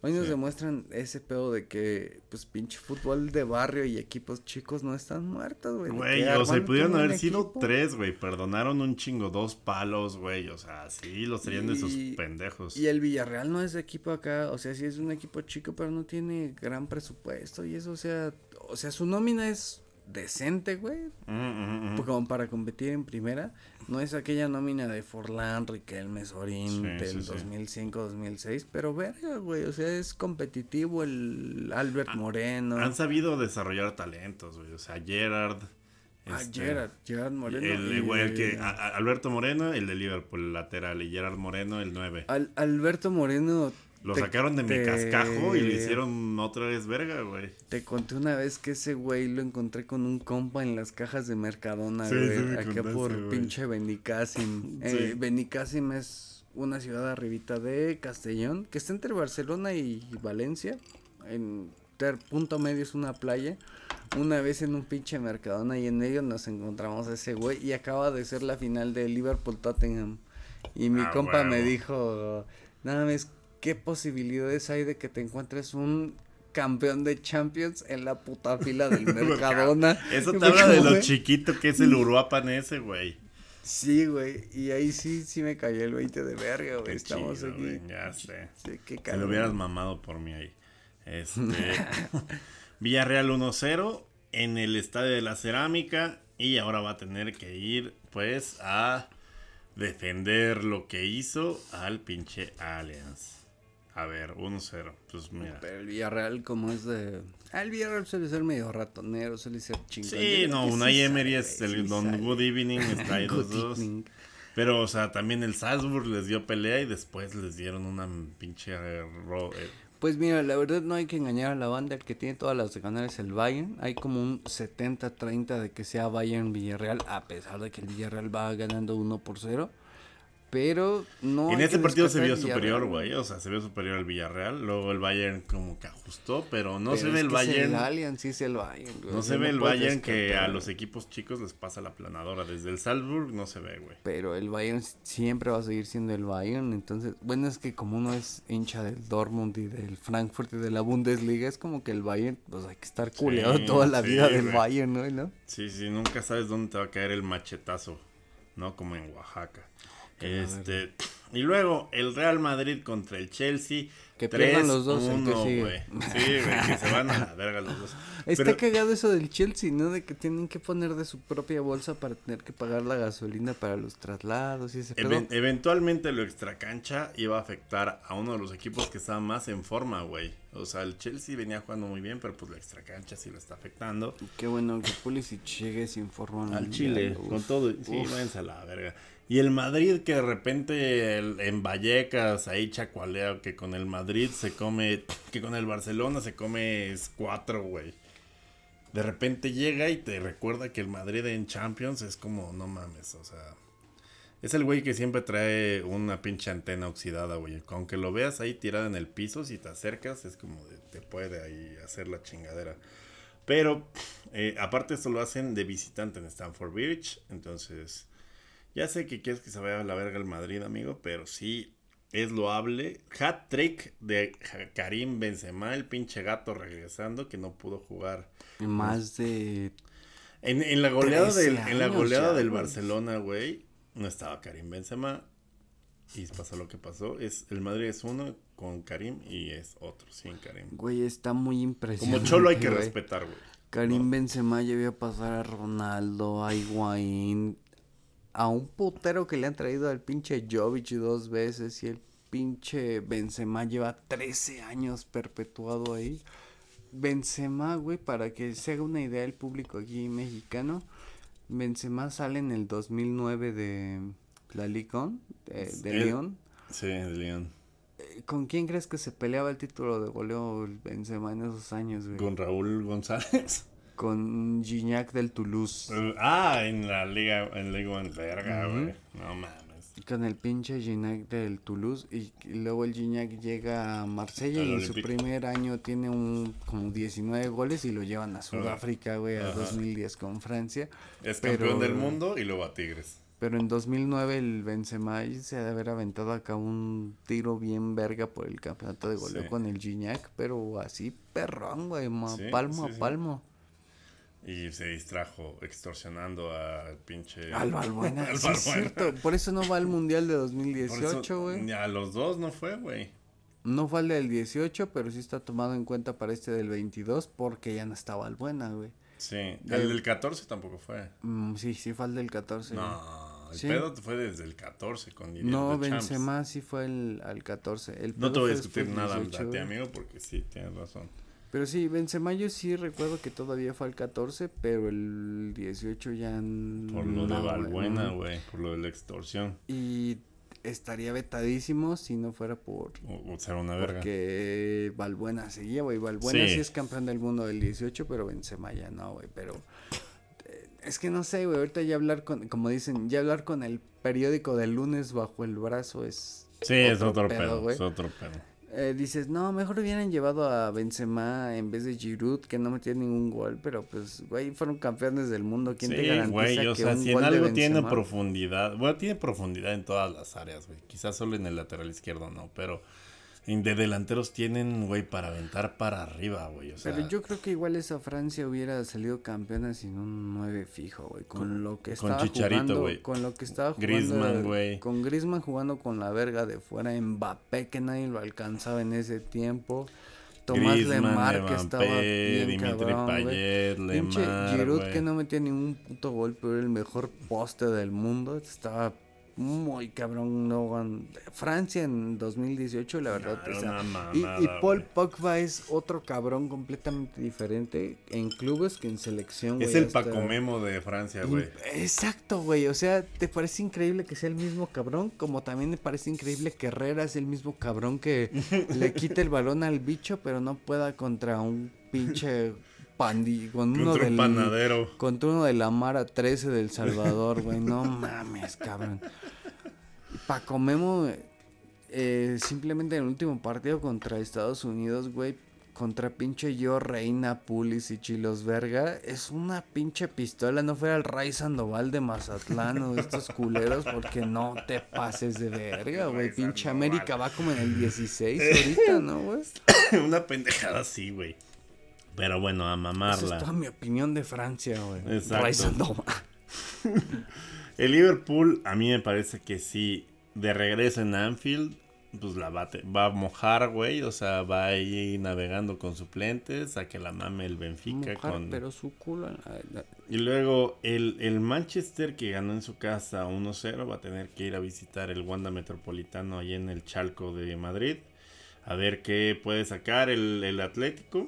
S2: Hoy nos demuestran ese pedo de que, pues, pinche fútbol de barrio y equipos chicos no están muertos, güey.
S1: Güey, o sea, pudieron haber sido tres, güey. Perdonaron un chingo, dos palos, güey. O sea, sí, los serían de esos pendejos.
S2: Y el Villarreal no es equipo acá, o sea, sí es un equipo chico, pero no tiene gran presupuesto y eso, o sea, o sea, su nómina es decente, güey. Como para competir en primera. No es aquella nómina de Forlán, Riquelme, Sorín del 2005-2006. Pero verga, güey. O sea, es competitivo el Albert ah, Moreno.
S1: Han sabido desarrollar talentos, güey. O sea, Gerard.
S2: Ah, este, Gerard, Gerard Moreno.
S1: El, que, Alberto Moreno, el de Liverpool, lateral, y Gerard Moreno, el 9.
S2: Alberto Moreno
S1: lo sacaron de mi cascajo y le hicieron otra vez verga, güey.
S2: Te conté una vez que ese güey lo encontré con un compa en las cajas de Mercadona, güey. acá por pinche Benicassim. Eh, Benicassim es una ciudad arribita de Castellón, que está entre Barcelona y Valencia. En ter punto medio es una playa. Una vez en un pinche Mercadona y en medio nos encontramos a ese güey y acaba de ser la final de Liverpool Tottenham. Y mi ah, compa me dijo, nada más ¿qué posibilidades hay de que te encuentres un campeón de Champions en la puta fila del Mercadona?
S1: Eso te habla de lo chiquito que es el Uruapan ese, güey.
S2: Sí, güey, y ahí sí, sí me cayó el 20 de verga, güey. Estamos aquí.
S1: ya sé. Sí, qué Se lo hubieras mamado por mí ahí. Este. Villarreal 1-0 en el Estadio de la Cerámica. Y ahora va a tener que ir, pues, a defender lo que hizo al pinche Allianz. A ver, 1-0. Pues mira.
S2: Pero el Villarreal, como es de. Ah, el Villarreal suele ser medio ratonero, suele ser chingón.
S1: Sí, no, Unai Emery es el Don Good Evening, está ahí los dos. Pero, o sea, también el Salzburg les dio pelea y después les dieron una pinche. Eh,
S2: pues mira, la verdad no hay que engañar a la banda. El que tiene todas las de ganar es el Bayern. Hay como un 70-30 de que sea Bayern-Villarreal, a pesar de que el Villarreal va ganando 1 por 0. Pero no.
S1: En este partido se vio superior, güey. O sea, se vio superior al Villarreal. Luego el Bayern como que ajustó, pero no se ve el Bayern.
S2: El sí es el Bayern,
S1: No se ve el Bayern que a los equipos chicos les pasa la planadora. Desde el Salzburg no se ve, güey.
S2: Pero el Bayern siempre va a seguir siendo el Bayern. Entonces, bueno, es que como uno es hincha del Dortmund y del Frankfurt y de la Bundesliga, es como que el Bayern, pues hay que estar culeado toda la vida del Bayern, ¿no?
S1: Sí, sí, nunca sabes dónde te va a caer el machetazo, ¿no? Como en Oaxaca. Este, y luego el Real Madrid contra el Chelsea.
S2: Que pierdan los dos, el que sigue.
S1: Sí, güey, que se van a la verga los dos.
S2: Está cagado eso del Chelsea, ¿no? De que tienen que poner de su propia bolsa para tener que pagar la gasolina para los traslados y ese
S1: Eventualmente lo extracancha iba a afectar a uno de los equipos que estaba más en forma, güey. O sea, el Chelsea venía jugando muy bien, pero pues la extracancha sí lo está afectando.
S2: Qué bueno que Pulisic llegue sin forma.
S1: Al Chile, con todo. Sí, váyanse a la verga. Y el Madrid que de repente en Vallecas ahí chacualea que con el Madrid se come, que con el Barcelona se come cuatro, güey. De repente llega y te recuerda que el Madrid en Champions es como, no mames, o sea. Es el güey que siempre trae una pinche antena oxidada, güey. Aunque lo veas ahí tirada en el piso, si te acercas, es como de, te puede ahí hacer la chingadera. Pero, eh, aparte esto lo hacen de visitante en Stanford Bridge. Entonces, ya sé que quieres que se vaya a la verga el Madrid, amigo, pero sí es loable. Hat trick de Karim Benzema, el pinche gato regresando que no pudo jugar.
S2: Más de.
S1: En, la goleada del, en la goleada del Barcelona, güey, no estaba Karim Benzema. Y pasó lo que pasó. Es, el Madrid es uno con Karim y es otro sin Karim.
S2: Güey, está muy impresionante.
S1: Como Cholo hay que respetar, güey.
S2: Karim Benzema ya vio pasar a Ronaldo, a Higuaín, a un putero que le han traído al pinche Jovic dos veces y el pinche Benzema lleva 13 años perpetuado ahí. Benzema, güey, para que se haga una idea el público aquí mexicano, Benzema sale en el 2009 de la Licón, de, de León.
S1: Sí, de León.
S2: Eh, ¿Con quién crees que se peleaba el título de goleo Benzema en esos años, güey?
S1: Con Raúl González.
S2: Con Gignac del Toulouse.
S1: Ah, en la liga, en Liga en verga, güey. No mames.
S2: Con el pinche Gignac del Toulouse y, y luego el Gignac llega a Marsella
S1: Al
S2: y en su primer año tiene un como 19 goles y lo llevan a Sudáfrica, güey, a
S1: Ajá.
S2: 2010 con Francia.
S1: Es
S2: Pero-
S1: campeón del mundo y luego a Tigres.
S2: Pero en 2009 el Benzema se ha de haber aventado acá un tiro bien verga por el campeonato de goleo
S1: Sí.
S2: con el Gignac, pero así perrón, güey,
S1: Sí,
S2: palmo
S1: sí,
S2: a palmo.
S1: Y se distrajo extorsionando al pinche.
S2: Al Balbuena,
S1: Al
S2: sí es
S1: Balbuena.
S2: cierto. Por eso no va al Mundial de
S1: Por eso,
S2: 2018, güey.
S1: A los dos no fue, güey.
S2: No fue el del 18, pero sí está tomado en cuenta para este del 22 porque ya no estaba al buena, güey.
S1: Sí.
S2: Del-
S1: El del 14 tampoco fue.
S2: Mm, sí, sí fue el del 14. güey.
S1: No, el
S2: Sí.
S1: pedo fue desde el 14 con Didier
S2: No. Benzema sí fue el al 14. El
S1: No te voy a discutir nada
S2: del
S1: a
S2: 18,
S1: ti,
S2: güey.
S1: amigo, porque sí, tienes razón.
S2: Pero sí, Benzema yo sí recuerdo que todavía fue al 14, pero el 18 ya
S1: Por lo de
S2: güey,
S1: Valbuena,
S2: no.
S1: güey. Por lo de la extorsión.
S2: Y estaría vetadísimo si no fuera por
S1: O, o sea, una verga.
S2: porque Valbuena seguía, güey. Valbuena sí.
S1: Sí.
S2: es campeón del mundo del 18, pero Benzema ya no, güey. Pero eh, es que no sé, güey. Ahorita ya hablar con, como dicen, ya hablar con el periódico del lunes bajo el brazo es.
S1: Sí, es otro pedo,
S2: güey.
S1: es otro pedo.
S2: Eh, dices, no, mejor hubieran llevado a Benzema en vez de Giroud, que no metió ningún gol, pero pues, güey, fueron campeones del mundo. ¿Quién te garantiza
S1: güey, o
S2: que
S1: sea,
S2: un
S1: si en
S2: de
S1: algo tiene profundidad, bueno, tiene profundidad en todas las áreas, güey. Quizás solo en el lateral izquierdo no, pero de delanteros tienen, güey, para aventar para arriba, güey. O sea,
S2: Pero yo creo que igual esa Francia hubiera salido campeona sin un 9 fijo, güey. Con,
S1: Con-
S2: lo que
S1: con
S2: estaba
S1: Chicharito,
S2: jugando,
S1: güey.
S2: con lo que estaba jugando.
S1: Griezmann, güey.
S2: Con Griezmann jugando con la verga de fuera, Mbappé que nadie lo alcanzaba en ese tiempo. Tomás
S1: Griezmann,
S2: Lemar que estaba bien
S1: Dimitri
S2: cabrón.
S1: Payet,
S2: Pinche
S1: Lemar,
S2: Giroud
S1: güey.
S2: que no metía ningún puto gol, pero era el mejor poste del mundo. Estaba muy cabrón. No, Francia en 2018, la verdad. O sea, y, Paul. Pogba es otro cabrón completamente diferente en clubes que en selección.
S1: Es el
S2: hasta-
S1: Paco Memo de Francia, güey.
S2: Exacto, güey. O sea, te parece increíble que sea el mismo cabrón, como también me parece increíble que Herrera es el mismo cabrón que le quite el balón al bicho, pero no pueda contra un pinche pandi, con uno
S1: un
S2: del
S1: panadero.
S2: contra uno de la Mara 13 del Salvador, güey. No mames, cabrón. Paco Memo, eh, simplemente en el último partido contra Estados Unidos, güey, contra pinche yo, Reina, Pulisic y los verga, es una pinche pistola. No fuera el Ray Sandoval de Mazatlán o estos culeros, porque no te pases de verga, güey. Pinche. América va como en el 16 ahorita, ¿no, güey?
S1: Una pendejada así, güey. Pero bueno, a
S2: Esa es
S1: mamarla.
S2: toda mi opinión de Francia, güey.
S1: Exacto. El Liverpool, a mí me parece que sí, de regreso en Anfield, pues la va, a te- va a mojar, güey. O sea, va a ir navegando con suplentes a que la mame el Benfica.
S2: Mojar,
S1: con...
S2: pero su culo.
S1: Y luego el, el Manchester que ganó en su casa 1-0 va a tener que ir a visitar el Wanda Metropolitano ahí en el Chalco de Madrid. A ver qué puede sacar el, el Atlético.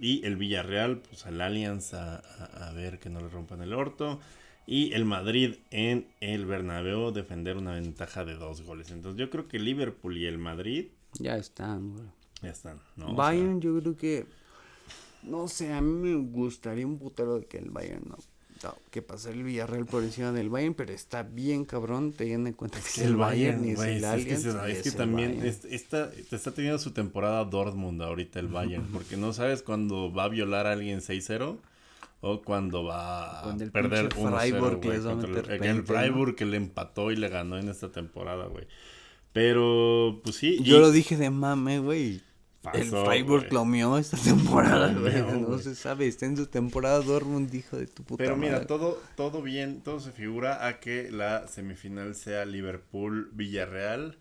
S1: Y el Villarreal, pues al Allianz a, a- a ver que no le rompan el orto. Y el Madrid en el Bernabéu defender una ventaja de dos goles. Entonces yo creo que el Liverpool y el Madrid
S2: Ya están, güey.
S1: ya están. ¿no? O sea,
S2: Bayern, yo creo que. No sé, a mí me gustaría un putero de que el Bayern no. No, que pasar el Villarreal por encima del Bayern, pero está bien cabrón, teniendo en cuenta que es el Bayern y es
S1: güey,
S2: el
S1: sí, es que,
S2: Allianz.
S1: es que
S2: el
S1: también
S2: Bayern.
S1: es- está, te está teniendo su temporada Dortmund ahorita el Bayern, porque no sabes cuándo va a violar a alguien 6-0 o cuando va a
S2: Cuando el
S1: perder
S2: pinche
S1: 1-0,
S2: Freiburg
S1: güey,
S2: les va a
S1: contra el- el,
S2: 20, ¿no?
S1: Freiburg que le empató y le ganó en esta temporada, güey. Pero, pues sí.
S2: Yo
S1: y
S2: lo dije de mame, güey. El Freiburg mió esta temporada, güey. No se sabe, está en su temporada Dortmund, hijo de tu puta
S1: Pero mira,
S2: madre.
S1: todo, todo bien, todo se figura a que la semifinal sea Liverpool-Villarreal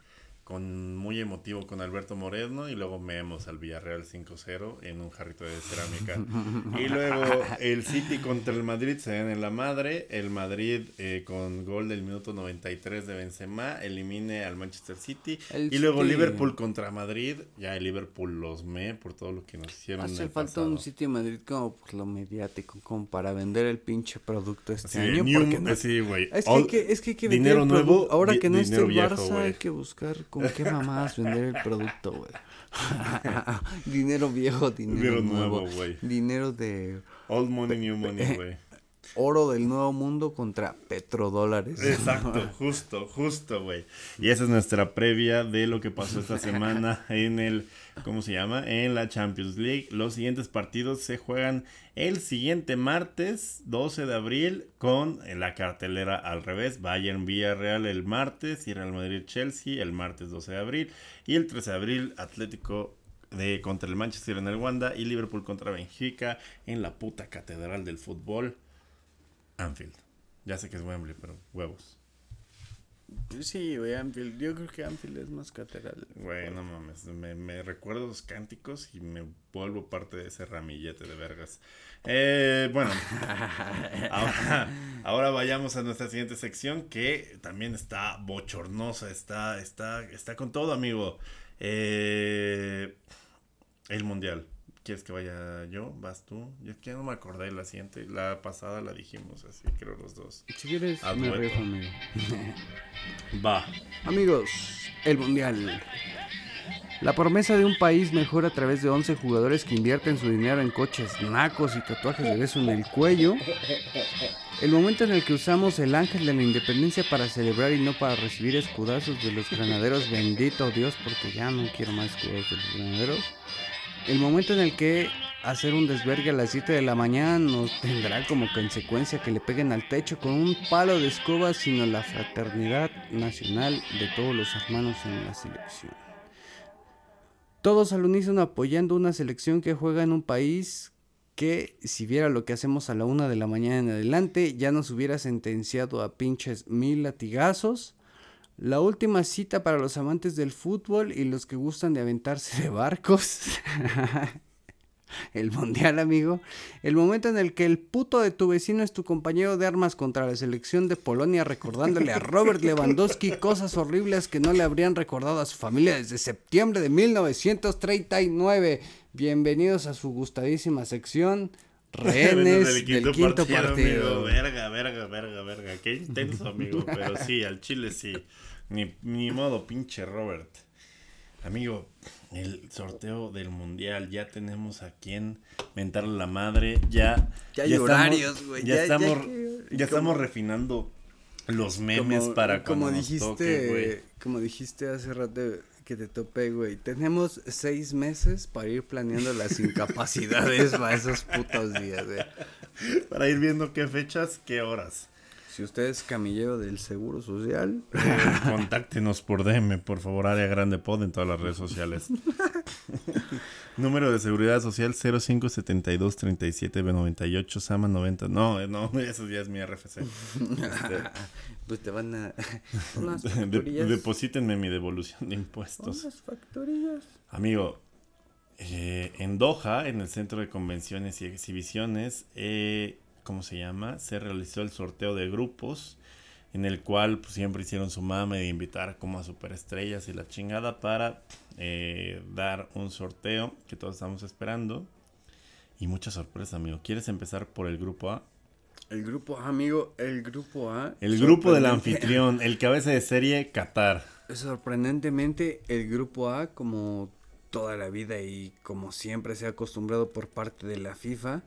S1: con muy emotivo con Alberto Moreno y luego vemos al Villarreal 5-0 en un jarrito de cerámica. y luego el City contra el Madrid se dan en la madre. El Madrid eh, con gol del minuto 93 de Benzema elimine al Manchester City. y luego Liverpool contra Madrid. Ya el Liverpool los me por todo lo que nos hicieron.
S2: Hace falta un City Madrid como por lo mediático, como para vender el pinche producto este año. porque
S1: sí, güey.
S2: Es, que, es que hay que
S1: dinero nuevo.
S2: Ahora que no esté el Barça, hay que buscar ¿Con qué mamás vender el producto, güey? dinero viejo, dinero, nuevo, güey. Dinero de...
S1: Old money, new money, güey.
S2: Oro del nuevo mundo contra petrodólares.
S1: Exacto, justo, justo, güey. Y esa es nuestra previa de lo que pasó esta semana en el ¿cómo se llama? En la Champions League. Los siguientes partidos se juegan el siguiente martes, 12 de abril, con la cartelera al revés. Bayern Villarreal el martes y Real Madrid Chelsea el martes 12 de abril. Y el 13 de abril, Atlético de, contra el Manchester en el Wanda y Liverpool contra Benfica en la puta catedral del fútbol, Anfield. Ya sé que es Wembley, pero huevos.
S2: Sí, güey, Anfield. Yo creo que Anfield es más catedral.
S1: Güey, no mames. Me, recuerdo los cánticos y me vuelvo parte de ese ramillete de vergas. Eh, bueno, ahora, vayamos a nuestra siguiente sección que también está bochornosa. Está, está, está con todo, amigo. Eh, el mundial. ¿Quieres que vaya yo? ¿Vas tú? Yo es que no me acordé la siguiente. La pasada la dijimos así, creo los dos.
S2: Si quieres, me amigo.
S1: Va.
S2: Amigos, el Mundial. La promesa de un país mejor a través de 11 jugadores que invierten su dinero en coches nacos y tatuajes de beso en el cuello. El momento en el que usamos el ángel de la independencia para celebrar y no para recibir escudazos de los granaderos. Bendito Dios, porque ya no quiero más escudazos de los granaderos el momento en el que hacer un desvergue a las 7 de la mañana nos tendrá como consecuencia que le peguen al techo con un palo de escoba, sino la fraternidad nacional de todos los hermanos en la selección. Todos al unísono apoyando una selección que juega en un país que si viera lo que hacemos a la una de la mañana en adelante ya nos hubiera sentenciado a pinches mil latigazos la última cita para los amantes del fútbol y los que gustan de aventarse de barcos. el mundial, amigo. El momento en el que el puto de tu vecino es tu compañero de armas contra la selección de Polonia, recordándole a Robert Lewandowski cosas horribles que no le habrían recordado a su familia desde septiembre de 1939. Bienvenidos a su gustadísima sección. Rehenes del quinto, partido.
S1: Verga, verga, verga, verga. Qué intenso, amigo. Pero sí, al Chile sí. Ni, ni modo, pinche Robert. Amigo, el sorteo del mundial, ya tenemos a quien mentarle la madre, ya...
S2: Ya hay horarios, güey.
S1: Ya, estamos, ya, estamos refinando los memes para
S2: como dijiste, Como dijiste hace rato que te topé, güey. Tenemos seis meses para ir planeando las incapacidades para esos putos días, güey.
S1: Para ir viendo qué fechas, qué horas.
S2: Si usted es camillero del Seguro Social.
S1: contáctenos por DM, por favor, área grande pod en todas las redes sociales. Número de seguridad social 0572 37 98 Sama 90. No, no, eso ya es mi RFC. Este,
S2: pues te van a.
S1: deposítenme mi devolución de impuestos.
S2: Unas factorías.
S1: Amigo, eh, en Doha, en el Centro de Convenciones y Exhibiciones, eh, ¿cómo se llama? Se realizó el sorteo de grupos en el cual pues, siempre hicieron su mame de invitar como a superestrellas y la chingada para eh, dar un sorteo que todos estamos esperando. Y mucha sorpresa, amigo. ¿Quieres empezar por el grupo A?
S2: El grupo A, amigo, el grupo A.
S1: El grupo del anfitrión, el cabeza de serie Qatar.
S2: Sorprendentemente, el grupo A, como toda la vida y como siempre se ha acostumbrado por parte de la FIFA,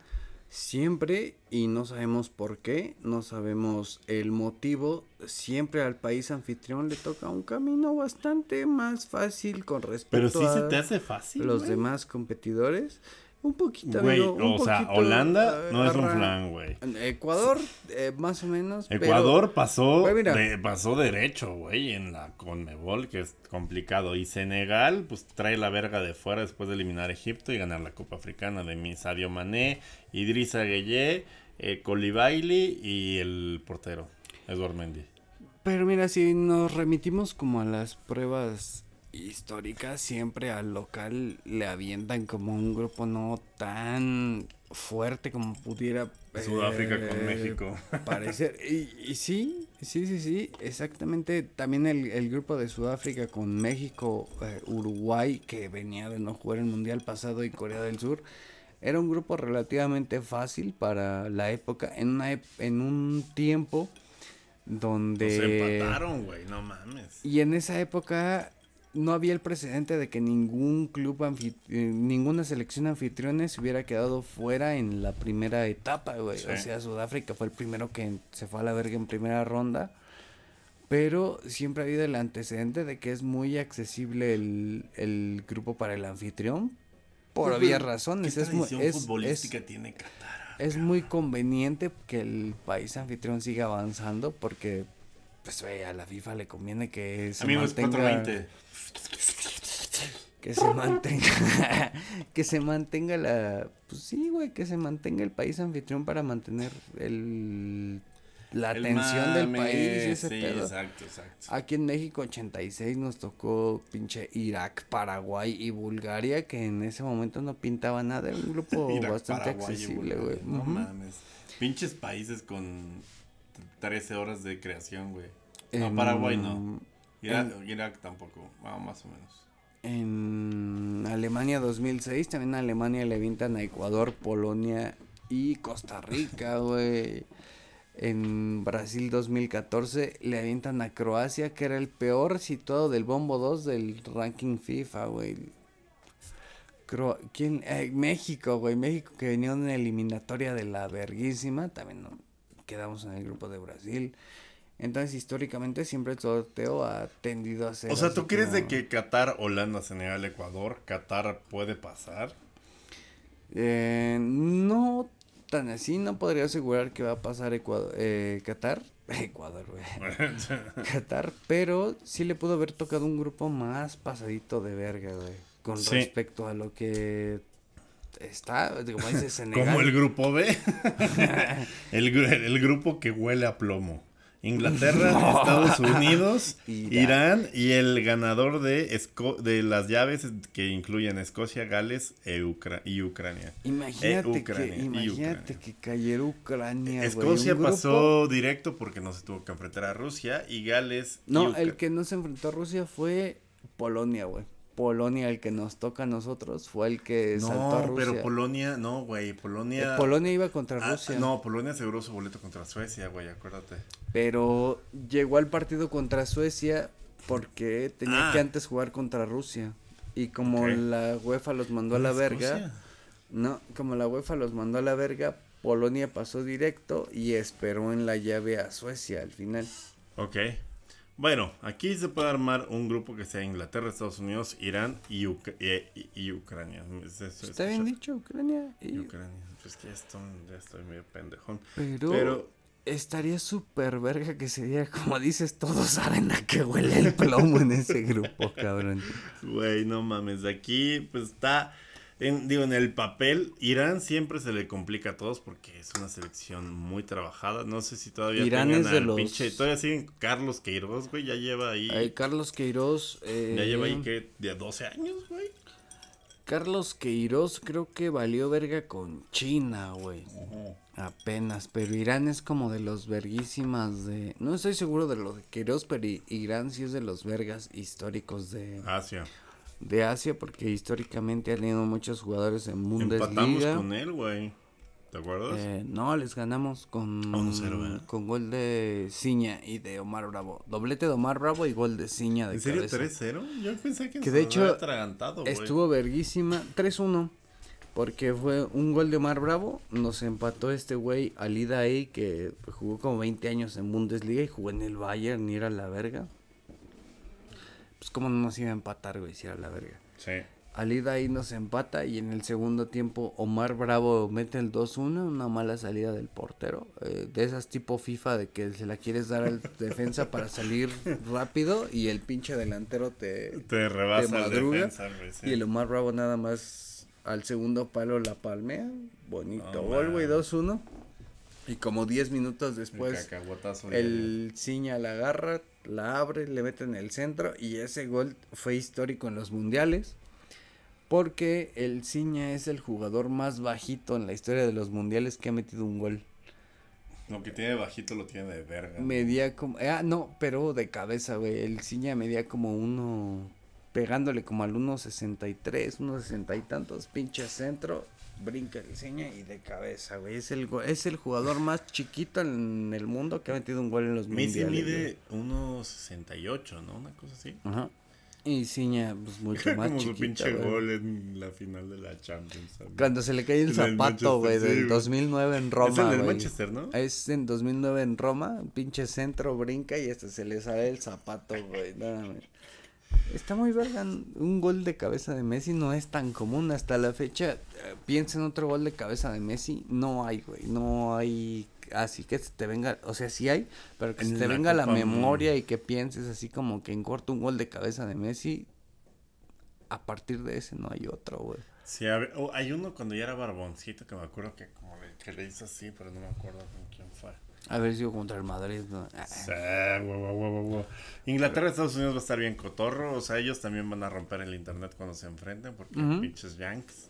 S2: Siempre, y no sabemos por qué, no sabemos el motivo, siempre al país anfitrión le toca un camino bastante más fácil con respecto
S1: Pero sí se te hace fácil.
S2: Los demás competidores. Un poquito,
S1: güey, o sea, Holanda no es un flan, güey.
S2: Ecuador, eh, más o menos.
S1: Ecuador pasó, pasó derecho, güey, en la Conmebol, que es complicado. Y Senegal, pues trae la verga de fuera después de eliminar a Egipto y ganar la Copa Africana de mi Sadio Mané, Idrissa Gueye, eh, Colibaili y el portero, Eduard Mendy.
S2: Pero mira, si nos remitimos como a las pruebas histórica, siempre al local le avientan como un grupo no tan fuerte como pudiera
S1: Sudáfrica con
S2: eh,
S1: México.
S2: parecer. Y, y sí, sí, sí, sí, exactamente. También el, el grupo de Sudáfrica con México, eh, Uruguay, que venía de no jugar el Mundial pasado y Corea del Sur. Era un grupo relativamente fácil para la época, en, una, ep- en un tiempo donde...
S1: Se empataron, güey, no mames.
S2: Y en esa época no había el precedente de que ningún club, eh, ninguna selección anfitriones se hubiera quedado fuera en la primera etapa, güey.
S1: Sí.
S2: O sea, Sudáfrica fue el primero que se fue a la verga en primera ronda. Pero siempre ha habido el antecedente de que es muy accesible el, el grupo para el anfitrión. Por obvias razones.
S1: ¿Qué
S2: Es es,
S1: futbolística
S2: es-
S1: tiene Qatar?
S2: es muy conveniente que el país anfitrión siga avanzando porque, pues, güey, a la FIFA le conviene que se
S1: Amigos,
S2: mantenga...
S1: 420.
S2: Que se mantenga. que se mantenga la. Pues sí, güey, que se mantenga el país anfitrión para mantener el. La
S1: El
S2: atención del
S1: mame,
S2: país y ese
S1: sí,
S2: pedo.
S1: exacto, exacto.
S2: Aquí en México 86 nos tocó pinche Irak, Paraguay y Bulgaria, que en ese momento no pintaba nada, era un grupo
S1: Irak,
S2: bastante
S1: Paraguay
S2: accesible, güey.
S1: No mames. Pinches países con 13 horas de creación, güey. No, Paraguay no. Irak, Irak tampoco, ah, más o menos.
S2: En Alemania 2006, también a Alemania le avientan a Ecuador, Polonia y Costa Rica, güey. En Brasil 2014 le avientan a Croacia, que era el peor situado del bombo 2 del ranking FIFA, güey. Cro- ¿Quién? Eh, México, güey. México que venía en una eliminatoria de la verguísima. También no- quedamos en el grupo de Brasil. Entonces, históricamente, siempre el sorteo ha tendido a ser.
S1: O sea, ¿tú crees de que Qatar, Holanda, Senegal, Ecuador, Qatar puede pasar?
S2: Eh, no tan así, no podría asegurar que va a pasar Ecuador, eh, Qatar. Ecuador, güey. Qatar, pero sí le pudo haber tocado un grupo más pasadito de verga, güey. Con
S1: Sí.
S2: respecto a lo que está, como dice Senegal.
S1: Como el grupo B. el, el grupo que huele a plomo. Inglaterra, Estados Unidos,
S2: Irán.
S1: Irán. y el ganador de, Esco- de las llaves que incluyen Escocia, Gales e Ucra- y Ucrania.
S2: Imagínate
S1: Ucrania,
S2: que, imagínate
S1: Ucrania.
S2: que cayera Ucrania, güey,
S1: Escocia
S2: grupo-
S1: pasó directo porque no se tuvo que enfrentar a Rusia y Gales.
S2: No, el que no se enfrentó a Rusia fue Polonia, güey. Polonia, el que nos toca a nosotros, fue el que saltó a
S1: No,
S2: Rusia.
S1: pero Polonia, no, güey,
S2: Eh,
S1: Polonia.
S2: Polonia iba contra
S1: Ah,
S2: Rusia.
S1: no, Polonia aseguró su boleto contra Suecia, güey, acuérdate.
S2: Pero llegó al partido contra Suecia porque tenía
S1: Ah.
S2: que antes jugar contra Rusia. Y como la UEFA los mandó a la verga,
S1: Escocia.
S2: no, como la UEFA los mandó a la verga, Polonia pasó directo y esperó en la llave a Suecia al final.
S1: Ok. Bueno, aquí se puede armar un grupo que sea Inglaterra, Estados Unidos, Irán y, Uc- y- y Ucrania. Es- es-
S2: Está
S1: es-
S2: bien dicho, Ucrania.
S1: y Ucrania. Pues que ya estoy, ya estoy medio pendejón.
S2: pero,
S1: Pero,
S2: estaría súper verga que se diera, como dices, todos saben a qué huele el plomo en ese grupo, cabrón.
S1: güey, no mames. Aquí, pues está. En, digo, en el papel, Irán siempre se le complica a todos porque es una selección muy trabajada. No sé si todavía
S2: Irán es de los-
S1: pinche. Todavía siguen Carlos Queiroz, güey. Ya lleva ahí.
S2: Ay, Carlos Queiroz. eh,
S1: ya lleva ahí que. De 12 años, güey.
S2: Carlos Queiroz creo que valió verga con China, güey. Apenas, pero Irán es como de los verguísimas de... No estoy seguro de los de Queiroz, pero Irán sí es de los vergas históricos de,
S1: Asia.
S2: De Asia, porque históricamente ha tenido muchos jugadores en
S1: Empatamos
S2: Bundesliga.
S1: con él, güey. ¿Te acuerdas?
S2: Eh, no, les ganamos con,
S1: 1-0, ¿verdad?
S2: con gol de Ciña y de Omar Bravo. Doblete de Omar Bravo y gol de Ciña de
S1: ¿En serio
S2: cabeza.
S1: 3-0? Yo pensé que,
S2: Que
S1: se
S2: de hecho
S1: atragantado, güey.
S2: Estuvo verguísima. 3-1. Porque fue un gol de Omar Bravo. Nos empató este güey Ali Daei que jugó como 20 años en Bundesliga y jugó en el Bayern y era la verga. Pues como no nos iba a empatar, güey, si era la verga.
S1: Sí.
S2: Ali Daei nos empata y en el segundo tiempo Omar Bravo mete el 2-1, una mala salida del portero. eh, de esas tipo FIFA de que se la quieres dar al defensa para salir rápido y el pinche delantero te,
S1: Te rebasa el
S2: madruga,
S1: defensa, güey. sí.
S2: y el Omar Bravo nada más al segundo palo la palmea. Bonito gol, güey,
S1: mames.
S2: 2-1. Y como 10 minutos después, el Ciña la agarra, la abre, le mete en el centro y ese gol fue histórico en los mundiales. Porque el Ciña es el jugador más bajito en la historia de los mundiales que ha metido un gol.
S1: Lo que tiene bajito lo tiene de verga.
S2: Medía como. Ah, no, pero de cabeza, güey. El Ciña medía como uno. Pegándole como al 1.63, 1.60 y tantos, pinche centro brinca el diseño y de cabeza, güey. Es el, es el jugador más chiquito en el mundo que ha metido un gol en los
S1: Messi mundiales. mide 1.68, ¿no? Una cosa así.
S2: Ajá. Y Ciña, pues mucho más
S1: Como su pinche gol en la final de la Champions.
S2: Cuando se le cae el zapato, güey, del 2009 en Roma, Es
S1: el del Manchester, ¿no?
S2: Es en 2009 en Roma, pinche centro brinca y hasta se le sale el zapato, güey. Nada, güey. Está muy verga. Un gol de cabeza de Messi no es tan común hasta la fecha. Eh, piensa en otro gol de cabeza de Messi. No hay, güey. No hay. Así que se te venga. O sea, sí hay. Pero que se te venga la memoria y que pienses así como que en corto un gol de cabeza de Messi. A partir de ese no hay otro, güey.
S1: Sí, oh, hay uno cuando ya era barboncito que me acuerdo que como que le hizo así, pero no me acuerdo fue.
S2: Haber sido contra el Madrid. ¿no?
S1: Sí, Inglaterra y Estados Unidos va a estar bien cotorro. O sea, ellos también van a romper el internet cuando se enfrenten porque pinches Yanks.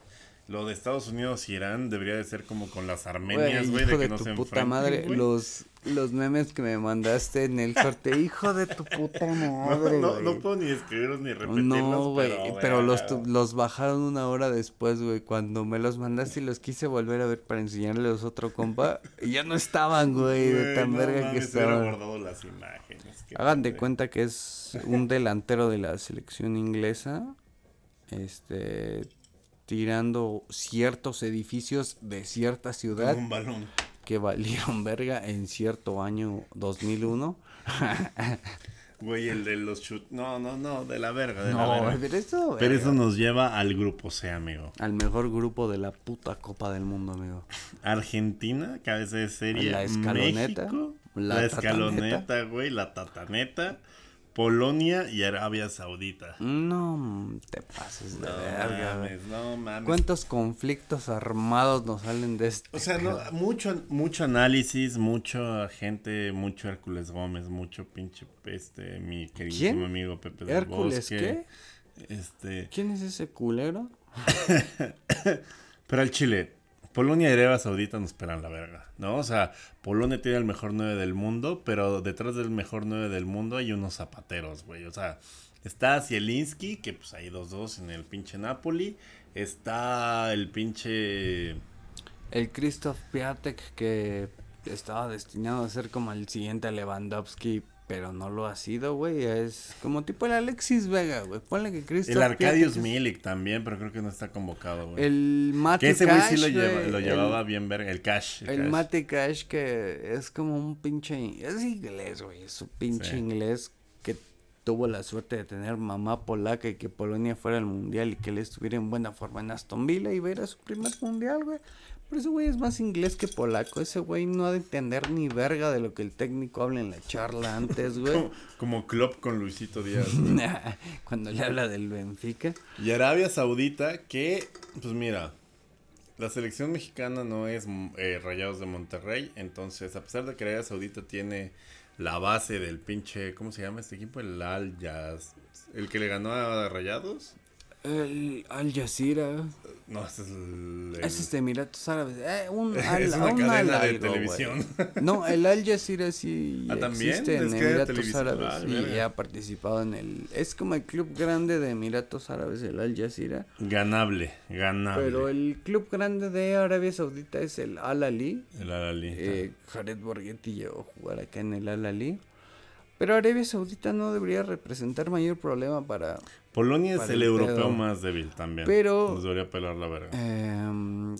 S1: Lo de Estados Unidos y Irán debería de ser como con las armenias, güey, de que no tu se puta
S2: madre, los los memes que me mandaste en el sorteo, hijo de tu puta madre,
S1: No, no, no puedo ni escribirlos ni repetirlos, No,
S2: güey, pero, los, los bajaron una hora después, güey, cuando me los mandaste y los quise volver a ver para enseñarles otro compa, y ya no estaban, güey, de tan verga que estaban.
S1: las imágenes.
S2: Hagan de cuenta que es un delantero de la selección inglesa, este tirando ciertos edificios de cierta ciudad.
S1: un balón.
S2: Que valieron verga en cierto año 2001.
S1: Güey, el de los chut... No, no, no, de la verga, de la verga. Pero eso, pero eso nos lleva al grupo C, amigo.
S2: Al mejor grupo de la puta Copa del Mundo, amigo.
S1: Argentina, cabeza de serie. La escaloneta. México, la, la escaloneta, güey, la tataneta. Polonia y Arabia Saudita.
S2: No te pases de verga. no mames. ¿Cuántos conflictos armados nos salen de este?
S1: O sea, no, mucho, mucho análisis, mucha gente, mucho Hércules Gómez, mucho pinche este, mi queridísimo amigo Pepe del ¿Hércules qué? Este.
S2: ¿Quién es ese culero?
S1: Pero al Chile, Polonia y Arabia Saudita nos esperan la verga, ¿no? O sea, Polonia tiene el mejor 9 del mundo, pero detrás del mejor 9 del mundo hay unos zapateros, güey. O sea, está Zielinski, que pues hay dos dos en el pinche Napoli. Está el pinche...
S2: El Christoph Piatek, que estaba destinado a ser como el siguiente Lewandowski, pero no lo ha sido, güey. Es como tipo el Alexis Vega, güey. Ponle que Cristo.
S1: El Arcadius Milik también, pero creo que no está convocado, güey.
S2: El Mate
S1: Que ese güey sí lo, lo llevaba bien verga. El Cash.
S2: El, Mate Cash, que es como un pinche. Es inglés, güey. Es un pinche inglés que tuvo la suerte de tener mamá polaca y que Polonia fuera al mundial y que él estuviera en buena forma en Aston Villa y ver a su primer mundial, güey. Pero ese güey es más inglés que polaco. Ese güey no ha de entender ni verga de lo que el técnico habla en la charla antes, güey.
S1: como, como Klopp con Luisito Díaz.
S2: Cuando le habla del Benfica.
S1: Y Arabia Saudita, que, pues mira, la selección mexicana no es eh, Rayados de Monterrey. Entonces, a pesar de que Arabia Saudita tiene la base del pinche, ¿cómo se llama este equipo? El Al Jazz. El que le ganó a Rayados.
S2: El Al Jazeera.
S1: No, ese es
S2: el. Ese es de Emiratos Árabes. Eh, un
S1: al, es una cadena de televisión.
S2: No, el Al Jazeera sí ¿Ah, existe en Emiratos Árabes. Ah, y ha participado en el. Es como el club grande de Emiratos Árabes, el Al Jazeera.
S1: Ganable, ganable.
S2: Pero el club grande de Arabia Saudita es el Al Ali.
S1: El Al Ali.
S2: Eh, Jared Borghetti llegó a jugar acá en el Al Ali. Pero Arabia Saudita no debería representar mayor problema para.
S1: Polonia es el, europeo más débil también. Pero. Nos debería pelar la verga.
S2: Eh,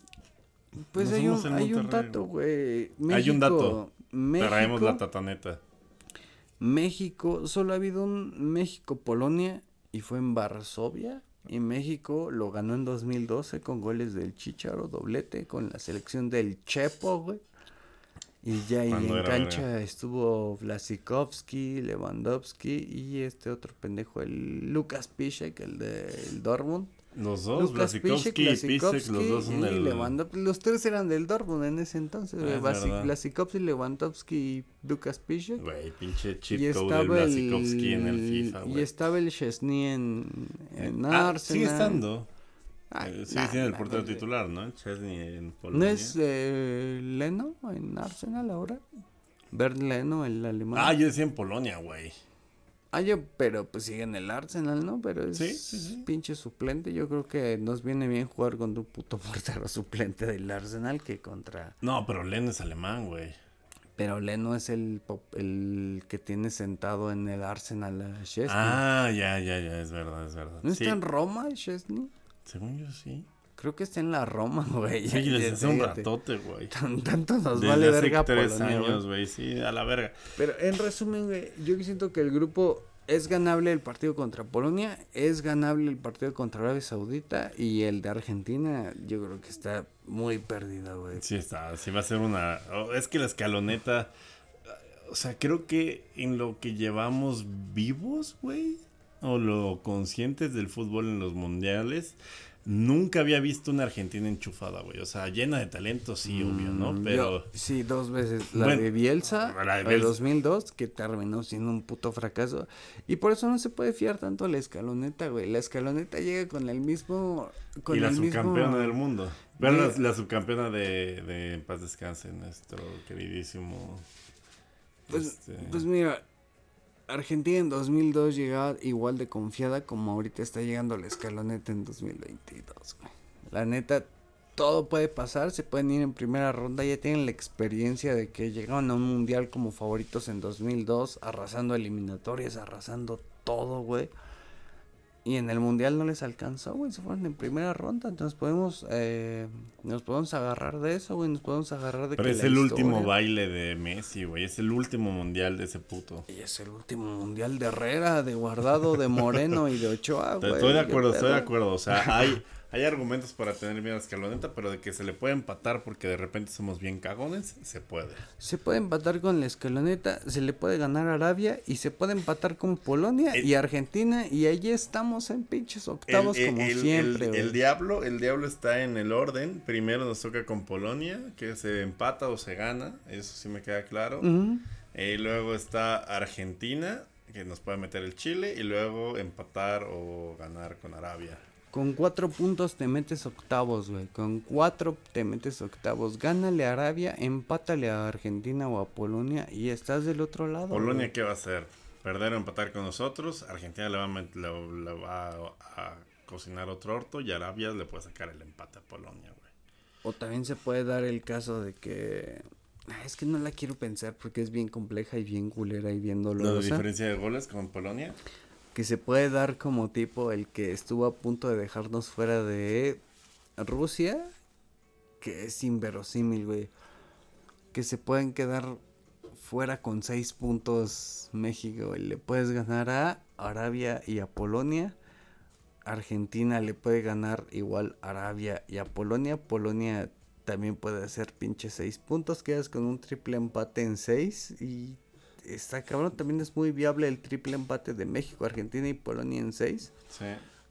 S2: pues hay, un, hay un dato, güey.
S1: hay un dato. Traemos la tataneta.
S2: México, solo ha habido un México-Polonia y fue en Varsovia. Y México lo ganó en 2012 con goles del Chicharo, doblete, con la selección del Chepo, güey. Y ya ahí en cancha estuvo Vlasikovsky, Lewandowski y este otro pendejo, el Lucas Piszek, el del Dortmund.
S1: Los dos, Blasikowski y Pisek, los dos son
S2: y
S1: del...
S2: Lewandowski. Los tres eran del Dortmund en ese entonces.
S1: Ah.
S2: Blasikowski, Lewandowski y Lucas Piszczek.
S1: Güey, pinche
S2: Y
S1: code del
S2: estaba,
S1: Blasikowski en el
S2: el,
S1: FIFA,
S2: y estaba el Chesney en, en
S1: Ah,
S2: Arsenal.
S1: sigue estando. Eh,
S2: nah,
S1: siendo el
S2: nah,
S1: portero
S2: güey.
S1: titular, ¿no? Chesney en
S2: ¿No
S1: Polonia.
S2: es eh, Leno en Arsenal ahora? Bernd Leno, el alemán.
S1: Ah, yo decía en Polonia, güey.
S2: Ah, yo, pero pues sigue en el Arsenal, ¿no? Pero es
S1: Sí, sí, sí.
S2: pinche suplente. Yo creo que nos viene bien jugar contra un puto portero suplente del Arsenal que contra...
S1: No, pero Len es alemán, güey.
S2: Pero Leno es el, el que tiene sentado en el Arsenal a Chesney.
S1: Ah, ya, ya, ya, es verdad, es verdad.
S2: ¿No
S1: sí,
S2: está en Roma Chesney?
S1: Según yo sí.
S2: Creo que está en la Roma, güey.
S1: Sí, desde hace un ratote, güey.
S2: Tan- Tanto nos
S1: Desde
S2: vale
S1: hace
S2: verga
S1: tres
S2: Polonia,
S1: años, güey, sí, a la verga.
S2: Pero en resumen, güey, yo siento que el grupo es ganable el partido contra Polonia, es ganable el partido contra Arabia Saudita y el de Argentina, yo creo que está muy perdido, güey.
S1: Sí está, sí va a ser una... oh, es que la escaloneta... O sea, creo que en lo que llevamos vivos, güey, o lo conscientes del fútbol en los mundiales, nunca había visto una Argentina enchufada, güey. O sea, llena de talento, sí, obvio, ¿no?
S2: Mm,
S1: Pero...
S2: yo- sí, dos veces. La
S1: Bueno,
S2: de Bielsa,
S1: la de Bielsa.
S2: 2002, que terminó siendo un puto fracaso. Y por eso no se puede fiar tanto a la escaloneta, güey. La escaloneta llega con el mismo... Con
S1: y la
S2: el
S1: subcampeona
S2: mismo...
S1: del mundo. Pero
S2: de-
S1: la, la subcampeona de, de Paz Descanse, nuestro queridísimo...
S2: Pues,
S1: este,
S2: pues mira, Argentina en 2002 llegaba igual de confiada como ahorita está llegando la escaloneta en 2022, güey. La neta, todo puede pasar, se pueden ir en primera ronda, ya tienen la experiencia de que llegaron a un mundial como favoritos en 2002, arrasando eliminatorias, arrasando todo, güey. Y en el mundial no les alcanzó, güey, se fueron en primera ronda, entonces podemos, eh, nos podemos agarrar de eso, güey, nos podemos agarrar de
S1: Pero
S2: que
S1: es el último baile de Messi, güey. Es el último mundial de ese puto.
S2: Y es el último mundial de Herrera, de Guardado, de Moreno y de Ochoa, güey.
S1: Estoy de
S2: ¿qué
S1: acuerdo, estoy de acuerdo. O sea, hay, hay argumentos para tener miedo a escaloneta, pero de que se le puede empatar porque de repente somos bien cagones, se puede.
S2: Se puede empatar con la escaloneta, se le puede ganar a Arabia y se puede empatar con Polonia y Argentina y allí estamos en pinches octavos
S1: El-
S2: como
S1: el-
S2: siempre,
S1: el, diablo, el diablo está en el orden. Primero nos toca con Polonia, que se empata o se gana. Eso sí me queda claro.
S2: Ujú.
S1: Y luego está Argentina, que nos puede meter el Chile. Y luego empatar o ganar con Arabia.
S2: Con cuatro puntos te metes octavos, güey. Con cuatro te metes octavos. Gánale a Arabia, empátale a Argentina o a Polonia y estás del otro lado.
S1: Polonia,
S2: güey.
S1: ¿qué va a hacer? ¿Perder o empatar con nosotros? Argentina le va a, met- le, le va a, a cocinar otro orto. Y Arabia le puede sacar el empate a Polonia, güey.
S2: O también se puede dar el caso de que... Ah, Es que no la quiero pensar porque es bien compleja y bien culera y bien
S1: ¿La
S2: dolorosa.
S1: diferencia de goles con Polonia?
S2: Que se puede dar como tipo el que estuvo a punto de dejarnos fuera de Rusia. Que es inverosímil, güey. Que se pueden quedar fuera con seis puntos México. Le puedes ganar a Arabia y a Polonia. Argentina le puede ganar igual Arabia y a Polonia. Polonia también puede hacer pinche seis puntos. Quedas con un triple empate en seis. Y está cabrón. También es muy viable el triple empate de México, Argentina y Polonia en seis.
S1: Sí.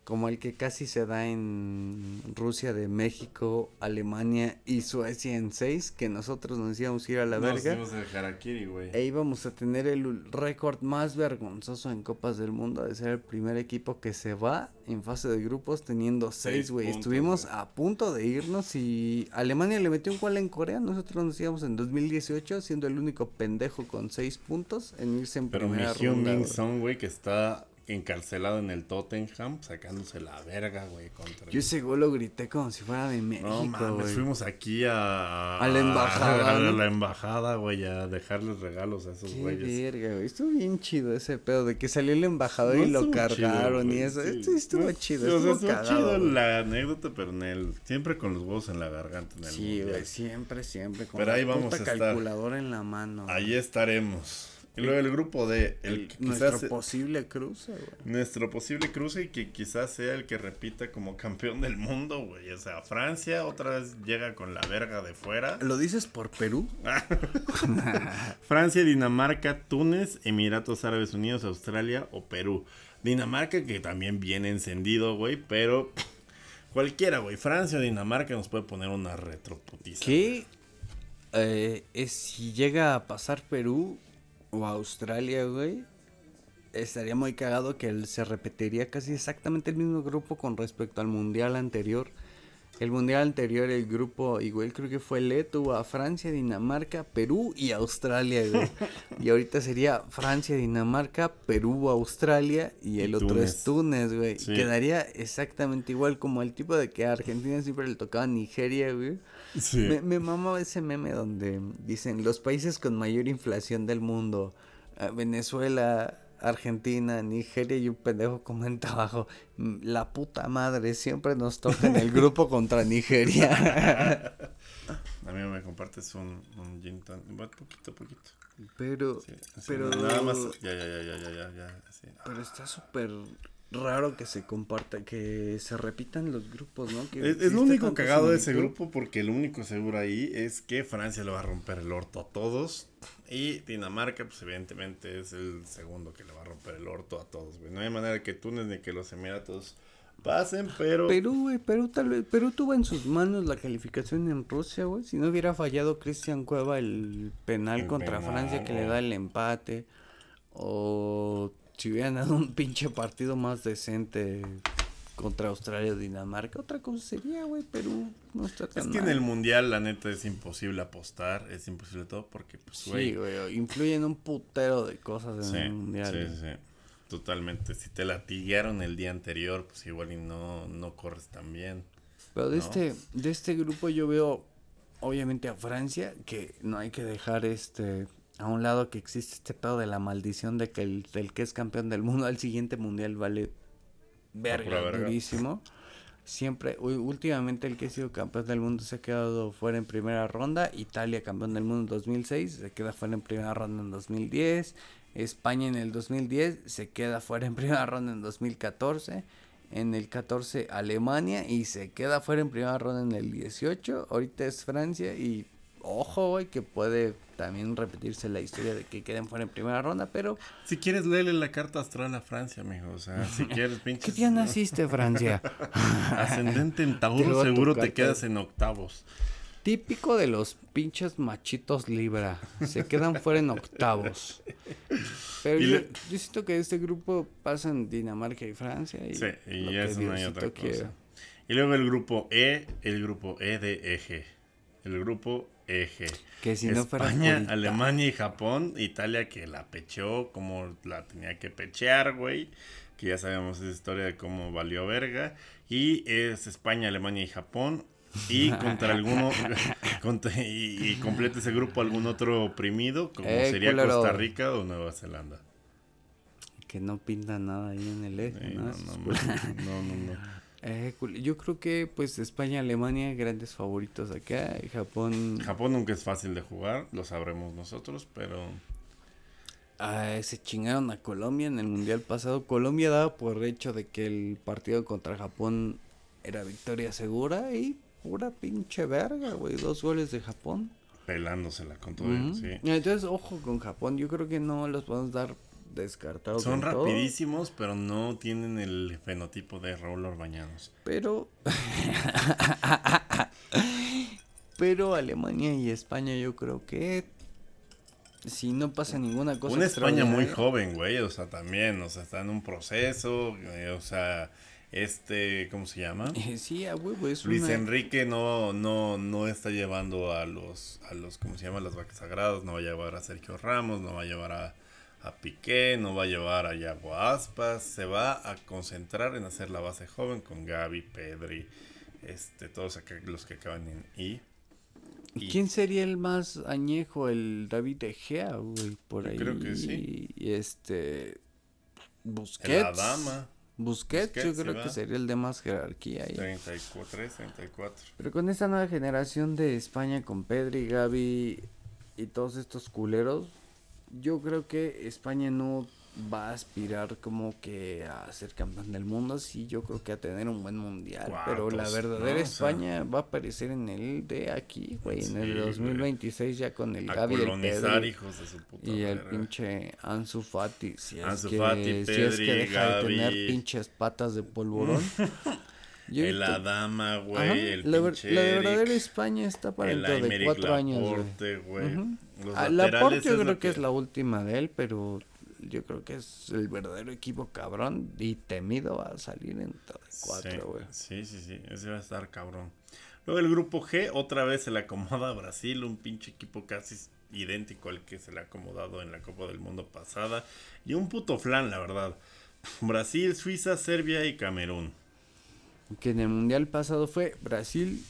S2: Como el que casi se da en Rusia de México, Alemania y Suecia en seis. Que nosotros nos íbamos a ir a la
S1: Nos
S2: verga.
S1: dimos el harakiri, güey.
S2: E íbamos a tener el récord más vergonzoso en Copas del Mundo de ser el primer equipo que se va en fase de grupos teniendo
S1: Seis
S2: seis, güey.
S1: puntos,
S2: Estuvimos a punto de irnos y Alemania le metió un gol en Corea. Nosotros nos íbamos en 2018 siendo el único pendejo con seis puntos en irse en
S1: Pero mi
S2: primera
S1: Hyun
S2: ronda.
S1: Son, güey, que está encarcelado en el Tottenham, sacándose la verga, güey, contra...
S2: Yo ese gol lo grité como si fuera de México,
S1: no mames,
S2: güey.
S1: fuimos aquí a...
S2: A la embajada,
S1: A
S2: ¿no?
S1: la embajada, güey, a dejarles regalos a esos
S2: Qué
S1: güeyes.
S2: verga, güey. Estuvo bien chido ese pedo de que salió el embajador y lo cargaron
S1: chido,
S2: y eso.
S1: sí.
S2: Esto estuvo
S1: No,
S2: chido,
S1: o sea,
S2: estuvo cagado,
S1: chido
S2: güey.
S1: la anécdota, pero en el... Siempre con los huevos en la garganta en el
S2: Sí,
S1: mundial.
S2: güey, siempre, siempre. Con
S1: Pero ahí vamos a estar.
S2: calculadora en la mano.
S1: Ahí estaremos. Y luego el grupo D, el,
S2: El-
S1: que
S2: nuestro posible cruce, güey.
S1: Nuestro posible cruce y que quizás sea el que repita como campeón del mundo, güey. O sea, Francia otra vez llega con la verga de fuera.
S2: ¿Lo dices por Perú?
S1: Francia, Dinamarca, Túnez, Emiratos Árabes Unidos, Australia o Perú. Dinamarca que también viene encendido, güey, pero Cualquiera, güey. Francia o Dinamarca nos puede poner una retroputiza.
S2: ¿Qué? Eh, es, si llega a pasar Perú o Australia, güey, estaría muy cagado que se repetiría casi exactamente el mismo grupo con respecto al mundial anterior. El mundial anterior, el grupo, igual creo que fue Le, tuvo a Francia, Dinamarca, Perú y Australia, güey. y ahorita sería Francia, Dinamarca, Perú, Australia y el otro es Túnez, güey. Quedaría exactamente igual como el tipo de que a Argentina siempre le tocaba Nigeria, güey. Sí. Me, me ese meme donde dicen los países con mayor inflación del mundo. Eh, Venezuela, Argentina, Nigeria y un pendejo comenta abajo, mm, la puta madre, siempre nos toca en el grupo contra Nigeria.
S1: A mí me compartes un, un gin poquito, poquito.
S2: Pero, pero...
S1: Nada más, ya, ya, ya, ya, ya, ya,
S2: Pero está súper raro que se comparta, que se repitan los grupos, ¿no?
S1: es, lo único cagado de ese grupo porque lo único seguro ahí es que Francia le va a romper el orto a todos y Dinamarca, pues evidentemente es el segundo que le va a romper el orto a todos, güey. No hay manera que Túnez ni que los Emiratos pasen, pero...
S2: Perú, güey, Perú tal vez, Perú tuvo en sus manos la calificación en Rusia, güey. Si no hubiera fallado Cristian Cueva el penal contra Francia que le da el empate o si hubieran dado un pinche partido más decente contra Australia o Dinamarca, otra cosa sería, güey, Perú no está tan
S1: Es que en el Mundial, la neta, es imposible apostar, es imposible todo porque, pues,
S2: güey... Sí, güey, influyen un putero de cosas en el Mundial.
S1: Sí, sí, totalmente. Si te latiguearon el día anterior, pues igual y no, no corres tan bien.
S2: Pero de, este, de este grupo yo veo, obviamente, a Francia, que no hay que dejar este a un lado que existe este pedo de la maldición de que el, que es campeón del mundo al siguiente mundial vale verga, durísimo. Siempre, últimamente el que ha sido campeón del mundo se ha quedado fuera en primera ronda. Italia campeón del mundo en 2006 se queda fuera en primera ronda en 2010. España en el 2010 se queda fuera en primera ronda en 2014. En el 14 Alemania y se queda fuera en primera ronda en el 18. Ahorita es Francia y ojo, güey, que puede también repetirse la historia de que queden fuera en primera ronda, pero...
S1: Si quieres, léele la carta astral a Francia, mijo, o sea, si quieres, pinche...
S2: ¿Qué día naciste, Francia?
S1: Ascendente en Tauro, seguro te quedas en octavos.
S2: Típico de los pinches machitos Libra, se quedan fuera en octavos. Pero yo, siento que este grupo pasa en Dinamarca y Francia. Y
S1: sí, y eso no hay otra cosa. Y luego el grupo E, el grupo E de eje. El grupo eje.
S2: Que si no
S1: España, Alemania y Japón, Italia que la pechó como la tenía que pechear, güey. Que ya sabemos esa historia de cómo valió verga. Y es España, Alemania y Japón. Y contra alguno, y, complete ese grupo algún otro oprimido, como eh, sería Costa Rica o Nueva Zelanda.
S2: Que no pinta nada ahí en el eje. no,
S1: no, no.
S2: Eh, yo creo que pues España, Alemania, grandes favoritos acá. Japón.
S1: Japón nunca es fácil de jugar, lo sabremos nosotros, pero.
S2: Ah, se chingaron a Colombia en el mundial pasado. Colombia daba por hecho de que el partido contra Japón era victoria segura y pura pinche verga, güey. Dos goles de Japón.
S1: Pelándosela con todo, sí.
S2: Entonces, ojo con Japón. Yo creo que no los podemos dar descartados.
S1: Son rapidísimos, pero no tienen el fenotipo de Raúl Orbañanos.
S2: Pero. pero Alemania y España, yo creo que. Si no pasa ninguna cosa.
S1: Una España muy joven, güey. O sea, también. O sea, está en un proceso. o sea. Este, ¿cómo se llama?
S2: sí, a huevo, es
S1: Luis Enrique no, no, no está llevando a los, a los, ¿cómo se llama? Las vacas sagradas, no va a llevar a Sergio Ramos, no va a llevar a, a Piqué, no va a llevar a Yago Aspas, se va a concentrar en hacer la base joven con Gaby, Pedri, este, todos los que acaban en I.
S2: ¿Quién sería el más añejo? El David De Gea, güey, por ahí.
S1: Creo que sí.
S2: Y este. Busquets.
S1: La dama.
S2: Busquets, yo creo que sería el de más jerarquía
S1: ahí. 34, 34.
S2: Pero con esta nueva generación de España, con Pedri, Gaby y todos estos culeros, yo creo que España no va a aspirar como que a ser campeón del mundo, sí, yo creo que a tener un buen mundial, pero la verdadera España va a aparecer en el de aquí, güey, en el 2026 ya con el Gaby el
S1: hijos de su puta
S2: y el pinche Ansu Fati, si es que, si es que deja de tener pinches patas de polvorón. Yo
S1: el Adama, güey, el
S2: la,
S1: pinche
S2: la
S1: Eric,
S2: verdadera España está para
S1: el
S2: dentro de cuatro años, güey.
S1: Laporte, güey.
S2: Ujú.
S1: Los
S2: Ah,
S1: laterales
S2: Laporte yo creo que... es la última de él, pero yo creo que es el verdadero equipo cabrón y temido va a salir de cuatro, güey.
S1: Sí, sí, sí, ese va a estar cabrón. Luego el grupo G, otra vez se le acomoda a Brasil, un pinche equipo casi idéntico al que se le ha acomodado en la Copa del Mundo pasada. Y un puto flan, la verdad. Brasil, Suiza, Serbia y Camerún.
S2: Que en el mundial pasado fue Brasil,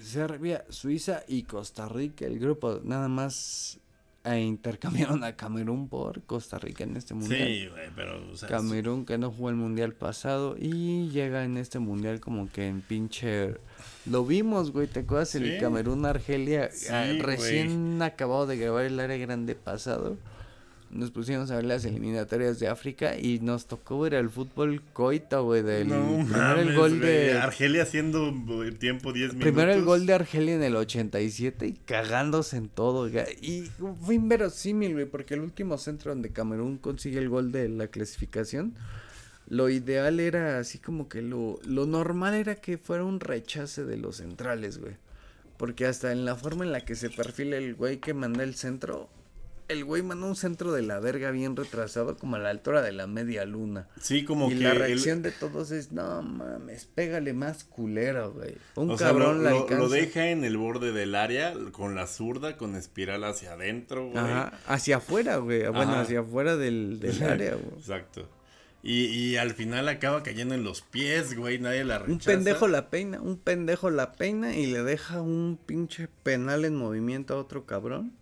S2: Serbia, Suiza y Costa Rica. El grupo nada más eh, intercambiaron a Camerún por Costa Rica en este mundial.
S1: Sí, güey, pero, o sea,
S2: Camerún que no jugó el mundial pasado y llega en este mundial como que en pinche lo vimos güey te acuerdas el
S1: Sí.
S2: Camerún Argelia
S1: Sí,
S2: ah,
S1: güey.
S2: recién acabado de grabar el área grande pasado nos pusimos a ver las eliminatorias de África y nos tocó ver el fútbol coito güey del
S1: no
S2: primero el gol de
S1: Argelia haciendo güey, tiempo 10 minutos.
S2: Primero el gol de Argelia en el 87 y cagándose en todo. Y fue inverosímil, güey, porque el último centro donde Camerún consigue el gol de la clasificación, lo ideal era así como que lo, lo normal era que fuera un rechace de los centrales, güey. Porque hasta en la forma en la que se perfila el güey que manda el centro, el güey manda un centro de la verga bien retrasado como a la altura de la media luna.
S1: Sí, como
S2: y
S1: que
S2: la
S1: el-
S2: reacción de todos es, no mames, pégale más culero, güey. Un
S1: o sea,
S2: cabrón
S1: lo,
S2: la
S1: lo- lo deja en el borde del área con la zurda, con espiral hacia adentro, güey.
S2: Ajá, hacia afuera, güey. Bueno,
S1: Ajá.
S2: hacia afuera del, del área, güey.
S1: Exacto. Y, y al final acaba cayendo en los pies, güey, nadie la rechaza.
S2: Un pendejo la peina, un pendejo la peina y le deja un pinche penal en movimiento a otro cabrón.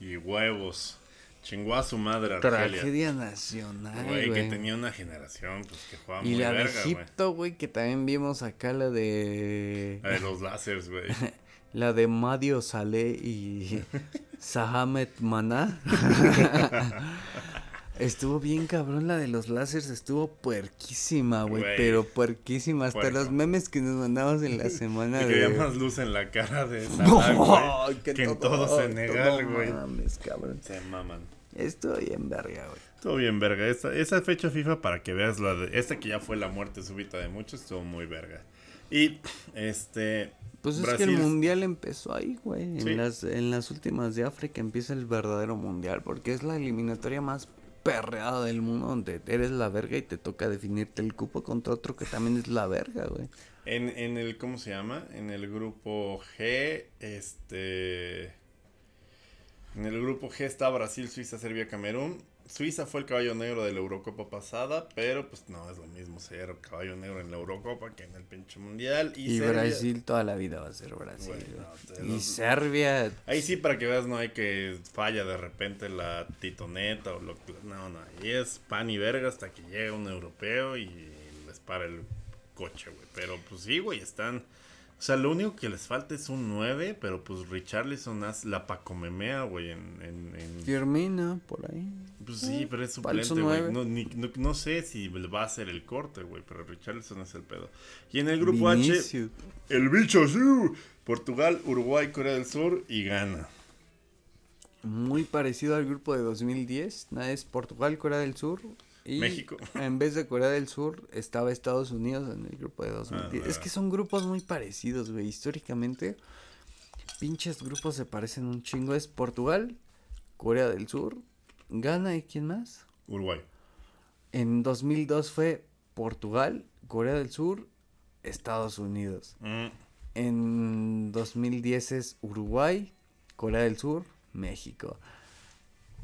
S1: Y huevos. Chingó a su madre Argelia.
S2: Tragedia nacional,
S1: Güey, que tenía una generación, pues, que jugaba
S2: Y
S1: muy
S2: la de
S1: verga, güey.
S2: Egipto, güey, que también vimos acá la de...
S1: La de los láseres, güey.
S2: La de Madio Saleh y Sahamet Maná. estuvo bien cabrón la de los láseres, estuvo puerquísima, güey, pero puerquísima. Hasta los memes que nos mandamos en la semana de...
S1: que había más luz en la cara de Salah, güey,
S2: No,
S1: que, en todo Senegal,
S2: no
S1: güey.
S2: mames, cabrón.
S1: Se maman.
S2: Estoy en verga, güey.
S1: Todo bien, verga. Esa, esa fecha FIFA, para que veas la de. Esta que ya fue la muerte súbita de muchos, estuvo muy verga. Y, este.
S2: Pues es que el mundial empezó ahí, güey. En, las, en las últimas de África empieza el verdadero mundial. Porque es la eliminatoria más perreada del mundo. Donde eres la verga y te toca definirte el cupo contra otro que también es la verga, güey.
S1: En, en el, ¿cómo se llama? En el grupo G, este... En el grupo G está Brasil, Suiza, Serbia, Camerún. Suiza fue el caballo negro de la Eurocopa pasada, pero pues no es lo mismo ser caballo negro en la Eurocopa que en el pinche mundial. Y,
S2: Y,
S1: Serbia-
S2: Brasil toda la vida va a ser Brasil.
S1: No,
S2: y
S1: los-
S2: Serbia.
S1: Ahí sí, para que veas, no hay que falla de repente la titoneta o lo que... No, no, ahí es pan y verga hasta que llega un europeo y les para el coche, güey. Pero pues sí, güey, están... O sea, lo único que les falta es un 9, pero pues Richarlison hace la pacomemea, güey, en... en, en-
S2: Firmina, por ahí.
S1: Pues sí, pero es suplente, güey. No, ni- no, no sé si va a ser el corte, güey, pero Richarlison es el pedo. Y en el grupo H...
S2: Vinicius.
S1: El bicho, sí. Portugal, Uruguay, Corea del Sur y Ghana.
S2: Muy parecido al grupo de 2010. Nada es Portugal, Corea del Sur. Y
S1: México.
S2: En vez de Corea del Sur, estaba Estados Unidos en el grupo de 2010.
S1: Ah,
S2: es que son grupos muy parecidos, güey. Históricamente, pinches grupos se parecen un chingo. Es Portugal, Corea del Sur, Ghana y quién más.
S1: Uruguay.
S2: En 2002 fue Portugal, Corea del Sur, Estados Unidos.
S1: Mm,
S2: En 2010 es Uruguay, Corea del Sur, México.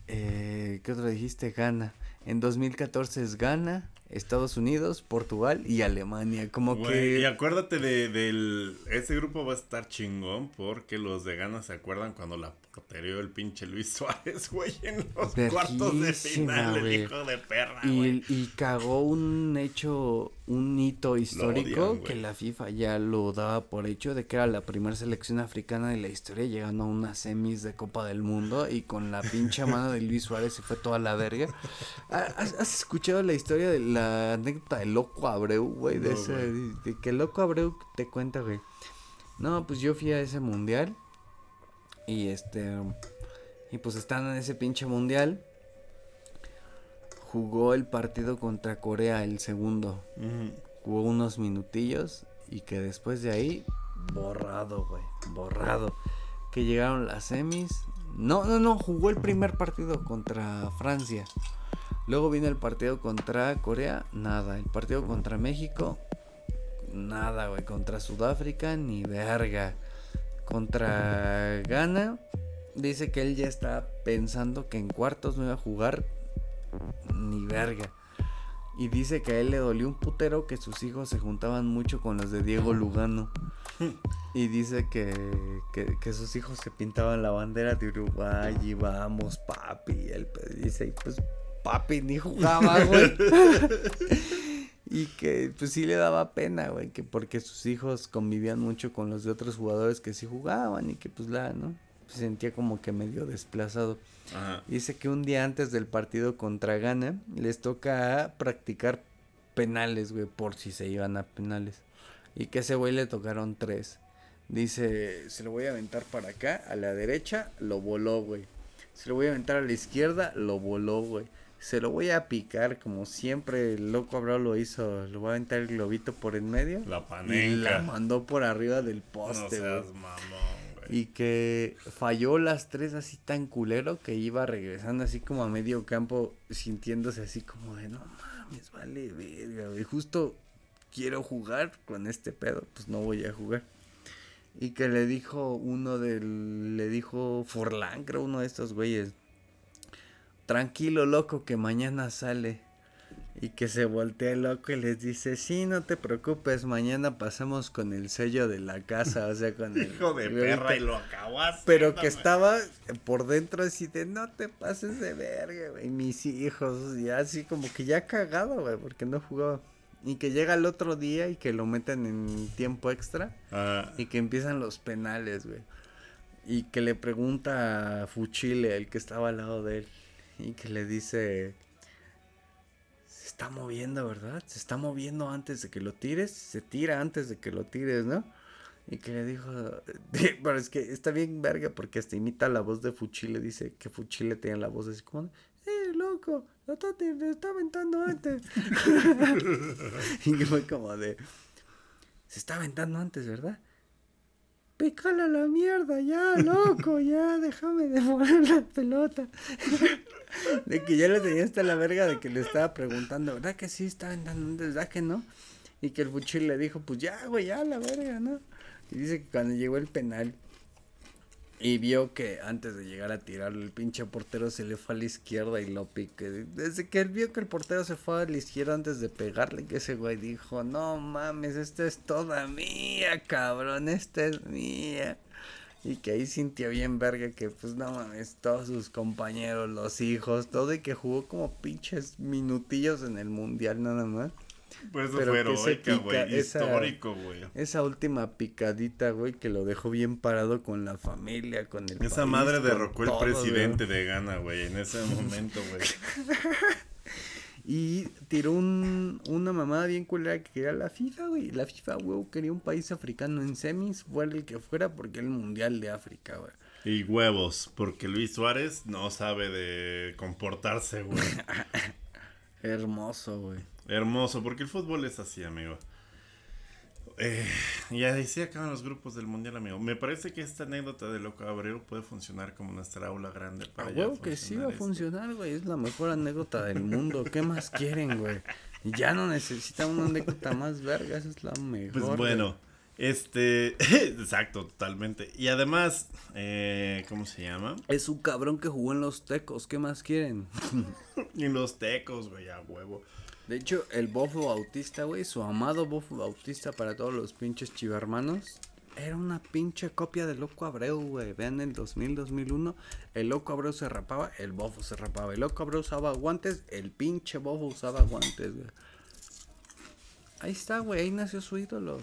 S2: Eh, ¿Qué otro dijiste? Ghana. En 2014 es Ghana, Estados Unidos, Portugal y Alemania. Como
S1: Güey, y
S2: que...
S1: acuérdate de, del... Ese grupo va a estar chingón porque los de Ghana se acuerdan cuando la porterió el pinche Luis Suárez, güey, en los cuartos de final, el hijo de perra, güey.
S2: Y, y cagó un hecho, un hito histórico
S1: odian,
S2: que la FIFA ya lo daba por hecho de que era la primera selección africana de la historia llegando a unas semis de Copa del Mundo y con la pinche mano de Luis Suárez se fue toda la verga. ¿Ha- ¿Has, has escuchado la historia de la anécdota de Loco Abreu, güey? De,
S1: No,
S2: ese,
S1: güey.
S2: de que Loco Abreu te cuenta, güey. No, pues yo fui a ese mundial y este... Y pues estando en ese pinche mundial, jugó el partido contra Corea, el segundo. Jugó unos minutillos y que después de ahí, borrado, güey, borrado. Que llegaron las semis. No, no, no, jugó el primer partido contra Francia. Luego viene el partido contra Corea, nada. El partido contra México, nada, güey. Contra Sudáfrica, ni verga. Contra Ghana, dice que él ya está pensando que en cuartos no iba a jugar ni verga. Y dice que a él le dolió un putero que sus hijos se juntaban mucho con los de Diego Lugano. Y dice que, que, que sus hijos se pintaban la bandera de Uruguay y vamos, papi. Y él dice, pues papi ni jugaba, güey. y que pues sí le daba pena, güey, que porque sus hijos convivían mucho con los de otros jugadores que sí jugaban y que pues la, ¿no? Se sentía como que medio desplazado.
S1: Ajá.
S2: Dice que un día antes del partido contra Ghana les toca practicar penales, güey, por si se iban a penales. Y que a ese güey le tocaron tres. Dice, se lo voy a aventar para acá, a la derecha, lo voló, güey. Se lo voy a aventar a la izquierda, lo voló, güey. Se lo voy a picar, como siempre el loco Abrao lo hizo. Le voy a aventar el globito por en medio.
S1: La
S2: Y la mandó por arriba del
S1: No
S2: poste, güey.
S1: seas mamón.
S2: Y que falló las tres así tan culero que iba regresando así como a medio campo sintiéndose así como de no mames, vale verga, güey. Justo quiero jugar con este pedo, pues no voy a jugar. Y que le dijo uno del, le dijo Forlán, creo uno de estos güeyes. Tranquilo, loco, que mañana sale. Y que se voltea el loco y les dice, sí, no te preocupes, mañana pasamos con el sello de la casa, o sea, con el...
S1: Hijo de perra y lo acabas.
S2: Pero que estaba por dentro así de, no te pases de verga, güey, mis hijos, ya así como que ya cagado, güey, porque no jugaba. Y que llega el otro día y que lo meten en tiempo extra
S1: Ah,
S2: y que empiezan los penales, güey. Y que le pregunta a Fuchile, el que estaba al lado de él, y que le dice, se está moviendo, ¿verdad? Se está moviendo antes de que lo tires, se tira antes de que lo tires, ¿no? Y que le dijo, pero es que está bien verga porque hasta imita la voz de Fuchile, dice que Fuchile tiene la voz así como, eh, loco, lo está, lo está aventando antes. y que fue como de, se está aventando antes, ¿verdad? Pícala la mierda, ya, loco, ya, déjame de la pelota. de que ya le tenía hasta la verga de que le estaba preguntando, ¿verdad que sí está aventando, verdad que no? Y que el fuchil le dijo, pues ya, güey, ya, la verga, ¿no? Y dice que cuando llegó el penal y vio que antes de llegar a tirarlo, el pinche portero se le fue a la izquierda y lo pique. Desde que él vio que el portero se fue a la izquierda antes de pegarle, que ese güey dijo, no mames, esta es toda mía, cabrón, esta es mía. Y que ahí sintió bien verga que pues no mames, todos sus compañeros, los hijos, todo y que jugó como pinches minutillos en el mundial nada más.
S1: Pues eso
S2: pero
S1: fue heroica, güey. Histórico, güey.
S2: Esa última picadita, güey, que lo dejó bien parado con la familia, con el
S1: Esa
S2: país,
S1: madre derrocó el
S2: todo,
S1: presidente de Ghana, güey, en ese momento, güey.
S2: Y tiró un, una mamada bien culera que quería la FIFA, güey. La FIFA, güey, quería un país africano en semis, fuera el que fuera, porque era el mundial de África, güey.
S1: Y huevos, porque Luis Suárez no sabe de comportarse, güey.
S2: Hermoso, güey.
S1: Hermoso, porque el fútbol es así, amigo. Eh, y así acaban los grupos del mundial, amigo. Me parece que esta anécdota de Loco Abreu puede funcionar como nuestra aula grande
S2: A
S1: para ya
S2: huevo que sí va a funcionar, güey. Es la mejor anécdota del mundo. ¿Qué más quieren, güey? Ya no necesita una anécdota más verga. Esa es la mejor.
S1: Pues
S2: güey.
S1: bueno, este, exacto, totalmente. Y además, eh, ¿cómo se llama?
S2: Es un cabrón que jugó en los tecos. ¿Qué más quieren?
S1: Y los tecos, güey, a huevo.
S2: De hecho, el Bofo Bautista, güey, su amado Bofo Bautista para todos los pinches chivermanos, era una pinche copia de Loco Abreu, güey. Vean el 2000-2001, el Loco Abreu se rapaba, el Bofo se rapaba. El Loco Abreu usaba guantes, el pinche Bofo usaba guantes, güey. Ahí está, güey, ahí nació su ídolo.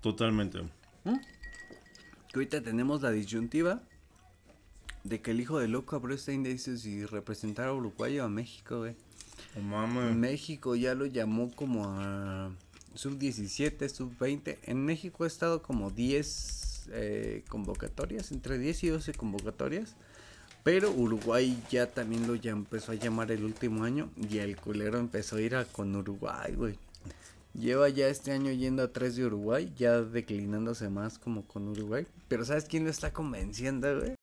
S1: Totalmente.
S2: Que ahorita tenemos la disyuntiva de que el hijo de Loco Abreu está indeciso si representar a Uruguay o a México, güey.
S1: Oh.
S2: México ya lo llamó como a sub 17, sub 20. En México ha estado como 10 eh, convocatorias, entre 10 y 12 convocatorias. Pero Uruguay ya también lo ya empezó a llamar el último año y el culero empezó a ir a con Uruguay, güey. Lleva ya este año yendo a tres de Uruguay, ya declinándose más como con Uruguay. Pero ¿sabes quién lo está convenciendo, güey?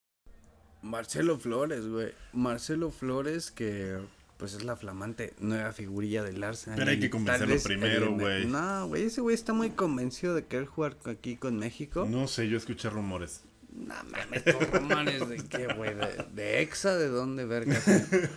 S2: Marcelo Flores, güey. Marcelo Flores que pues es la flamante nueva figurilla del Arsenal.
S1: Pero hay que convencerlo
S2: vez
S1: primero, güey.
S2: No, güey, ese güey está muy convencido de querer jugar aquí con México.
S1: No sé, yo escuché rumores.
S2: No mames, rumores de qué, güey, de, de Exa, de dónde verga.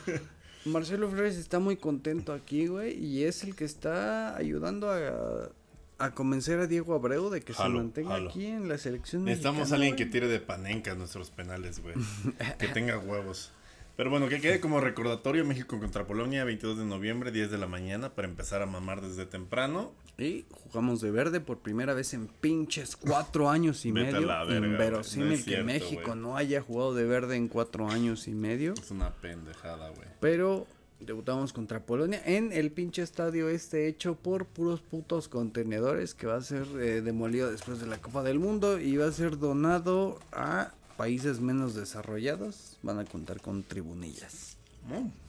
S2: Marcelo Flores está muy contento aquí, güey, y es el que está ayudando a, a convencer a Diego Abreu de que
S1: Jalo,
S2: se mantenga
S1: jalo.
S2: aquí en la selección
S1: Necesitamos
S2: mexicana,
S1: a alguien que tire de panenca nuestros penales, güey. que tenga huevos. Pero bueno, que quede como recordatorio México contra Polonia, 22 de noviembre, 10 de la mañana, para empezar a mamar desde temprano.
S2: Y jugamos de verde por primera vez en pinches cuatro años y
S1: Vete a
S2: medio.
S1: la verga, güey,
S2: Inverosímil
S1: no es
S2: que
S1: cierto,
S2: México no haya jugado de verde en cuatro años y medio.
S1: Es una pendejada, güey.
S2: Pero debutamos contra Polonia en el pinche estadio este hecho por puros putos contenedores que va a ser eh, demolido después de la Copa del Mundo y va a ser donado a países menos desarrollados. Van a contar con tribunillas.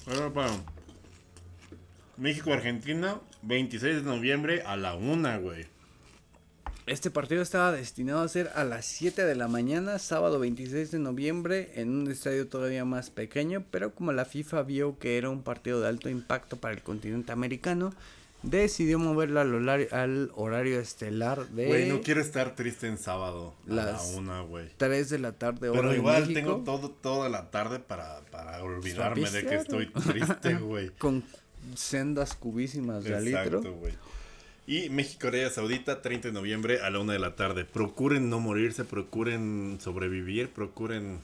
S1: Pero bueno. México-Argentina, 26 de noviembre a la una, güey.
S2: Este partido estaba destinado a ser a las 7 de la mañana, sábado 26 de noviembre, en un estadio todavía más pequeño, pero como la FIFA vio que era un partido de alto impacto para el continente americano, decidió moverlo al horario, al horario estelar de
S1: Güey, no quiero estar triste en sábado a la una, güey.
S2: 3 de la tarde hora
S1: Pero igual tengo todo, toda la tarde para, para olvidarme de que estoy triste, güey.
S2: con sendas cubísimas de litro.
S1: Exacto, güey. Y México-Corea Saudita, 30 de noviembre a la una de la tarde. Procuren no morirse, procuren sobrevivir, procuren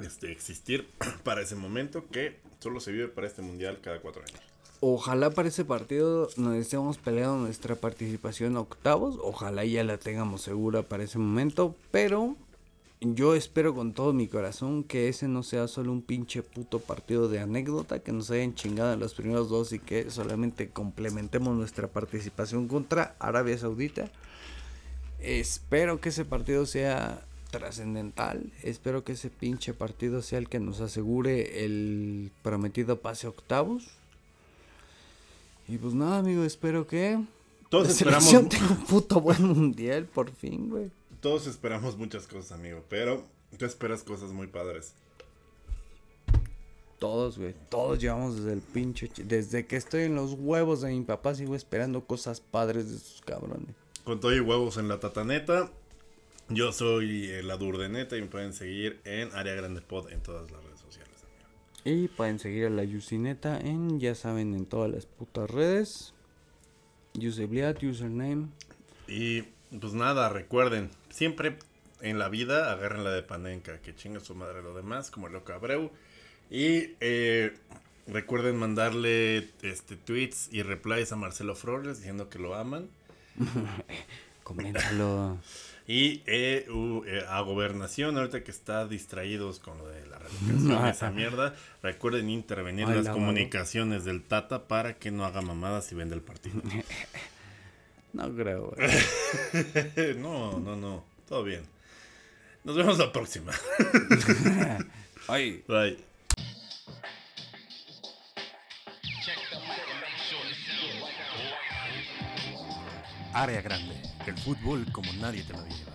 S1: este, existir para ese momento que solo se vive para este mundial cada cuatro años.
S2: Ojalá para ese partido nos estemos peleando nuestra participación a octavos. Ojalá ya la tengamos segura para ese momento. Pero yo espero con todo mi corazón que ese no sea solo un pinche puto partido de anécdota. Que nos hayan chingado en los primeros dos y que solamente complementemos nuestra participación contra Arabia Saudita. Espero que ese partido sea trascendental. Espero que ese pinche partido sea el que nos asegure el prometido pase octavos. Y pues nada, amigo, espero que
S1: Todos
S2: la
S1: esperamos,
S2: tenga un puto buen mundial por fin, güey.
S1: todos esperamos muchas cosas, amigo, pero tú esperas cosas muy padres.
S2: Todos, güey. Todos llevamos desde el pinche. ch- Desde que estoy en los huevos de mi papá, sigo esperando cosas padres de esos cabrones.
S1: Con todo y huevos en la tataneta. Yo soy eh, la Durdeneta y me pueden seguir en Área Grande Pod en todas las redes.
S2: Y pueden seguir a la Yusineta en, ya saben, en todas las putas redes. Usabilidad, username.
S1: Y pues nada, recuerden, siempre en la vida agarren la de Panenka, que chinga su madre lo demás, como el loco Abreu. Y eh, recuerden mandarle este tweets y replies a Marcelo Flores diciendo que lo aman.
S2: Coméntalo.
S1: Y eh, u- eh, a Gobernación, ahorita que está distraídos con lo de la revocación, esa mierda, recuerden intervenir en
S2: Ay,
S1: las
S2: la
S1: comunicaciones del Tata para que no haga mamadas y venda el partido.
S2: no creo, güey.
S1: no, no, no, todo bien. Nos vemos la próxima.
S2: Ay.
S1: Bye.
S3: Área grande. El fútbol como nadie te lo lleva.